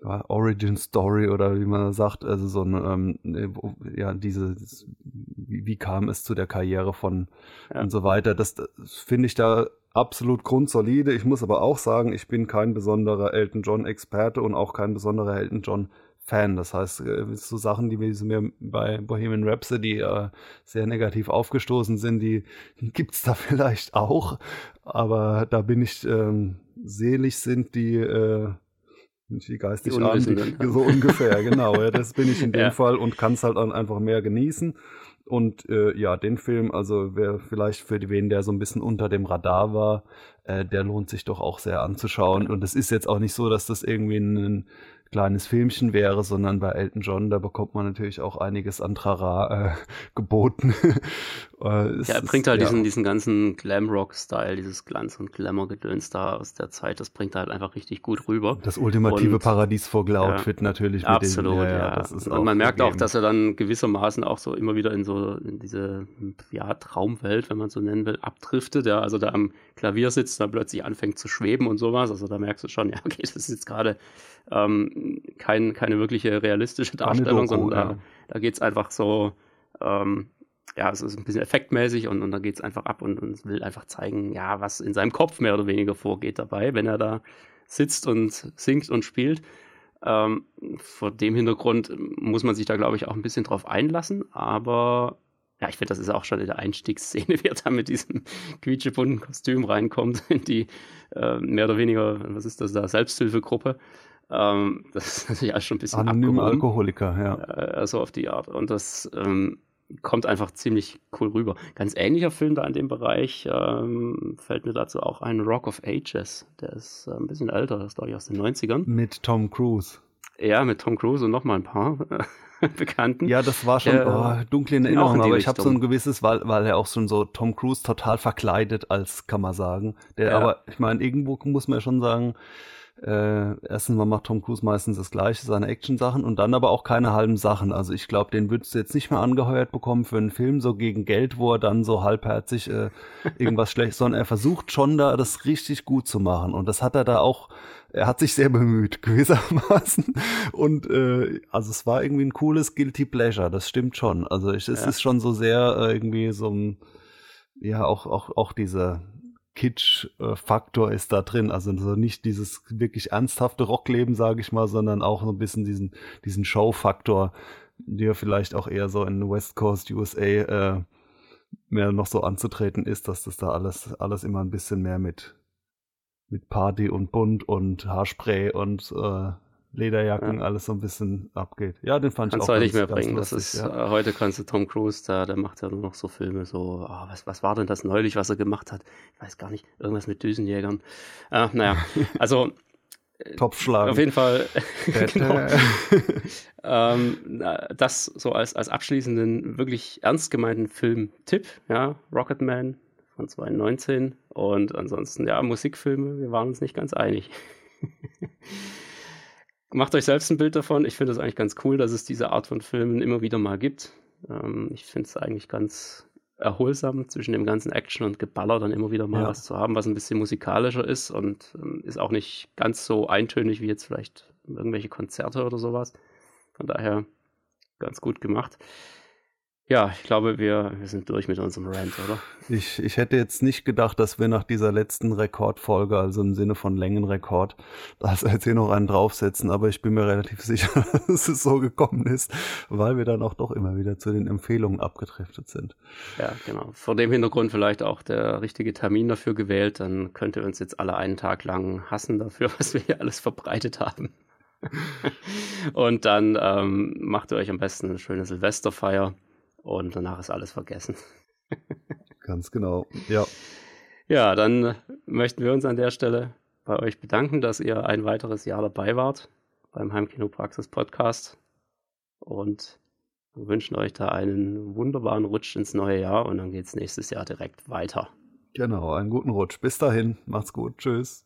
Origin Story oder wie man sagt, also so eine, ähm, ne, ja, diese, wie, wie, kam es zu der Karriere von ja. und so weiter. Das, das finde ich da absolut grundsolide. Ich muss aber auch sagen, ich bin kein besonderer Elton John Experte und auch kein besonderer Elton John Fan. Das heißt, äh, so Sachen, die mir bei Bohemian Rhapsody äh, sehr negativ aufgestoßen sind, die *laughs* gibt's da vielleicht auch. Aber da bin ich ähm, selig sind die äh, die geistig die arm, die, so ungefähr, genau. Ja, das bin ich in dem *laughs* ja. Fall und kann es halt dann einfach mehr genießen. Und äh, ja, den Film, also wer vielleicht für wen, der so ein bisschen unter dem Radar war, äh, der lohnt sich doch auch sehr anzuschauen. Und es ist jetzt auch nicht so, dass das irgendwie ein kleines Filmchen wäre, sondern bei Elton John, da bekommt man natürlich auch einiges an Trara äh, *laughs* geboten. Äh, ja, er bringt halt ja. diesen, diesen ganzen Glamrock-Style, dieses Glanz- und Glamour-Gedöns da aus der Zeit, das bringt halt einfach richtig gut rüber. Das ultimative und, Paradies vor Outfit ja, natürlich. absolut, den, ja, ja. Und man merkt gegeben. auch, dass er dann gewissermaßen auch so immer wieder in so in diese ja, Traumwelt, wenn man so nennen will, abdriftet, ja, also da am Klavier sitzt, dann plötzlich anfängt zu schweben und sowas, also da merkst du schon, ja, okay, das ist jetzt gerade ähm, kein, keine wirkliche realistische Darstellung, Doku, sondern da, da geht es einfach so, ähm, ja, es ist ein bisschen effektmäßig und, und da geht es einfach ab und, und will einfach zeigen, ja, was in seinem Kopf mehr oder weniger vorgeht dabei, wenn er da sitzt und singt und spielt. Ähm, vor dem Hintergrund muss man sich da, glaube ich, auch ein bisschen drauf einlassen, aber ja, ich finde, das ist auch schon in der Einstiegsszene, *laughs* wie er da mit diesem quietschebunten Kostüm reinkommt in *laughs* die äh, mehr oder weniger, was ist das da, Selbsthilfegruppe. Ähm, *laughs* das ist ja schon ein bisschen Anonyme Alkoholiker, ja. Äh, so auf die Art. Und das ähm, kommt einfach ziemlich cool rüber. Ganz ähnlicher Film da in dem Bereich ähm, fällt mir dazu auch ein Rock of Ages. Der ist äh, ein bisschen älter, das ist glaube ich aus den 90ern. Mit Tom Cruise. Ja, mit Tom Cruise und nochmal ein paar *laughs* Bekannten. Ja, das war schon äh, oh, dunkle in Erinnerung, aber ich habe so ein gewisses, weil, weil er auch schon so Tom Cruise total verkleidet als, kann man sagen. Der, ja. Aber ich meine, irgendwo muss man ja schon sagen, äh, erstens mal macht Tom Cruise meistens das Gleiche, seine Action-Sachen und dann aber auch keine halben Sachen. Also ich glaube, den würdest du jetzt nicht mehr angeheuert bekommen für einen Film so gegen Geld, wo er dann so halbherzig äh, *laughs* irgendwas schlecht, sondern er versucht schon da das richtig gut zu machen und das hat er da auch. Er hat sich sehr bemüht *laughs* gewissermaßen und äh, also es war irgendwie ein cooles guilty pleasure. Das stimmt schon. Also ich, es ja. ist schon so sehr äh, irgendwie so ein ja auch auch auch diese Kitsch-Faktor ist da drin. Also nicht dieses wirklich ernsthafte Rockleben, sage ich mal, sondern auch so ein bisschen diesen, diesen Show-Faktor, der vielleicht auch eher so in West Coast USA äh, mehr noch so anzutreten ist, dass das da alles, alles immer ein bisschen mehr mit, mit Party und Bunt und Haarspray und äh, Lederjacken, ja. alles so ein bisschen abgeht. Ja, den fand kannst ich auch heute nicht mehr bringen. Lustig, das ist, ja. äh, heute kannst du Tom Cruise, da, der macht ja nur noch so Filme, so, oh, was, was war denn das neulich, was er gemacht hat? Ich weiß gar nicht, irgendwas mit Düsenjägern. Äh, naja, *laughs* also äh, Topfschlag. Auf jeden Fall. *laughs* *laughs* genau. ähm, das so als, als abschließenden, wirklich ernst gemeinten Film-Tipp, ja, Rocketman von 2019 und ansonsten, ja, Musikfilme, wir waren uns nicht ganz einig. Macht euch selbst ein Bild davon. Ich finde es eigentlich ganz cool, dass es diese Art von Filmen immer wieder mal gibt. Ähm, ich finde es eigentlich ganz erholsam, zwischen dem ganzen Action und Geballer dann immer wieder mal ja. was zu haben, was ein bisschen musikalischer ist und ähm, ist auch nicht ganz so eintönig wie jetzt vielleicht irgendwelche Konzerte oder sowas. Von daher ganz gut gemacht. Ja, ich glaube, wir, wir sind durch mit unserem Rant, oder? Ich, ich hätte jetzt nicht gedacht, dass wir nach dieser letzten Rekordfolge, also im Sinne von Längenrekord, da jetzt hier noch einen draufsetzen, aber ich bin mir relativ sicher, *laughs* dass es so gekommen ist, weil wir dann auch doch immer wieder zu den Empfehlungen abgedriftet sind. Ja, genau. Vor dem Hintergrund vielleicht auch der richtige Termin dafür gewählt, dann könnt ihr uns jetzt alle einen Tag lang hassen dafür, *laughs* was wir hier alles verbreitet haben. *laughs* Und dann ähm, macht ihr euch am besten eine schöne Silvesterfeier und danach ist alles vergessen. *laughs* Ganz genau, ja. Ja, dann möchten wir uns an der Stelle bei euch bedanken, dass ihr ein weiteres Jahr dabei wart beim Heimkinopraxis Podcast und wünschen euch da einen wunderbaren Rutsch ins neue Jahr und dann geht es nächstes Jahr direkt weiter. Genau, einen guten Rutsch. Bis dahin, macht's gut. Tschüss.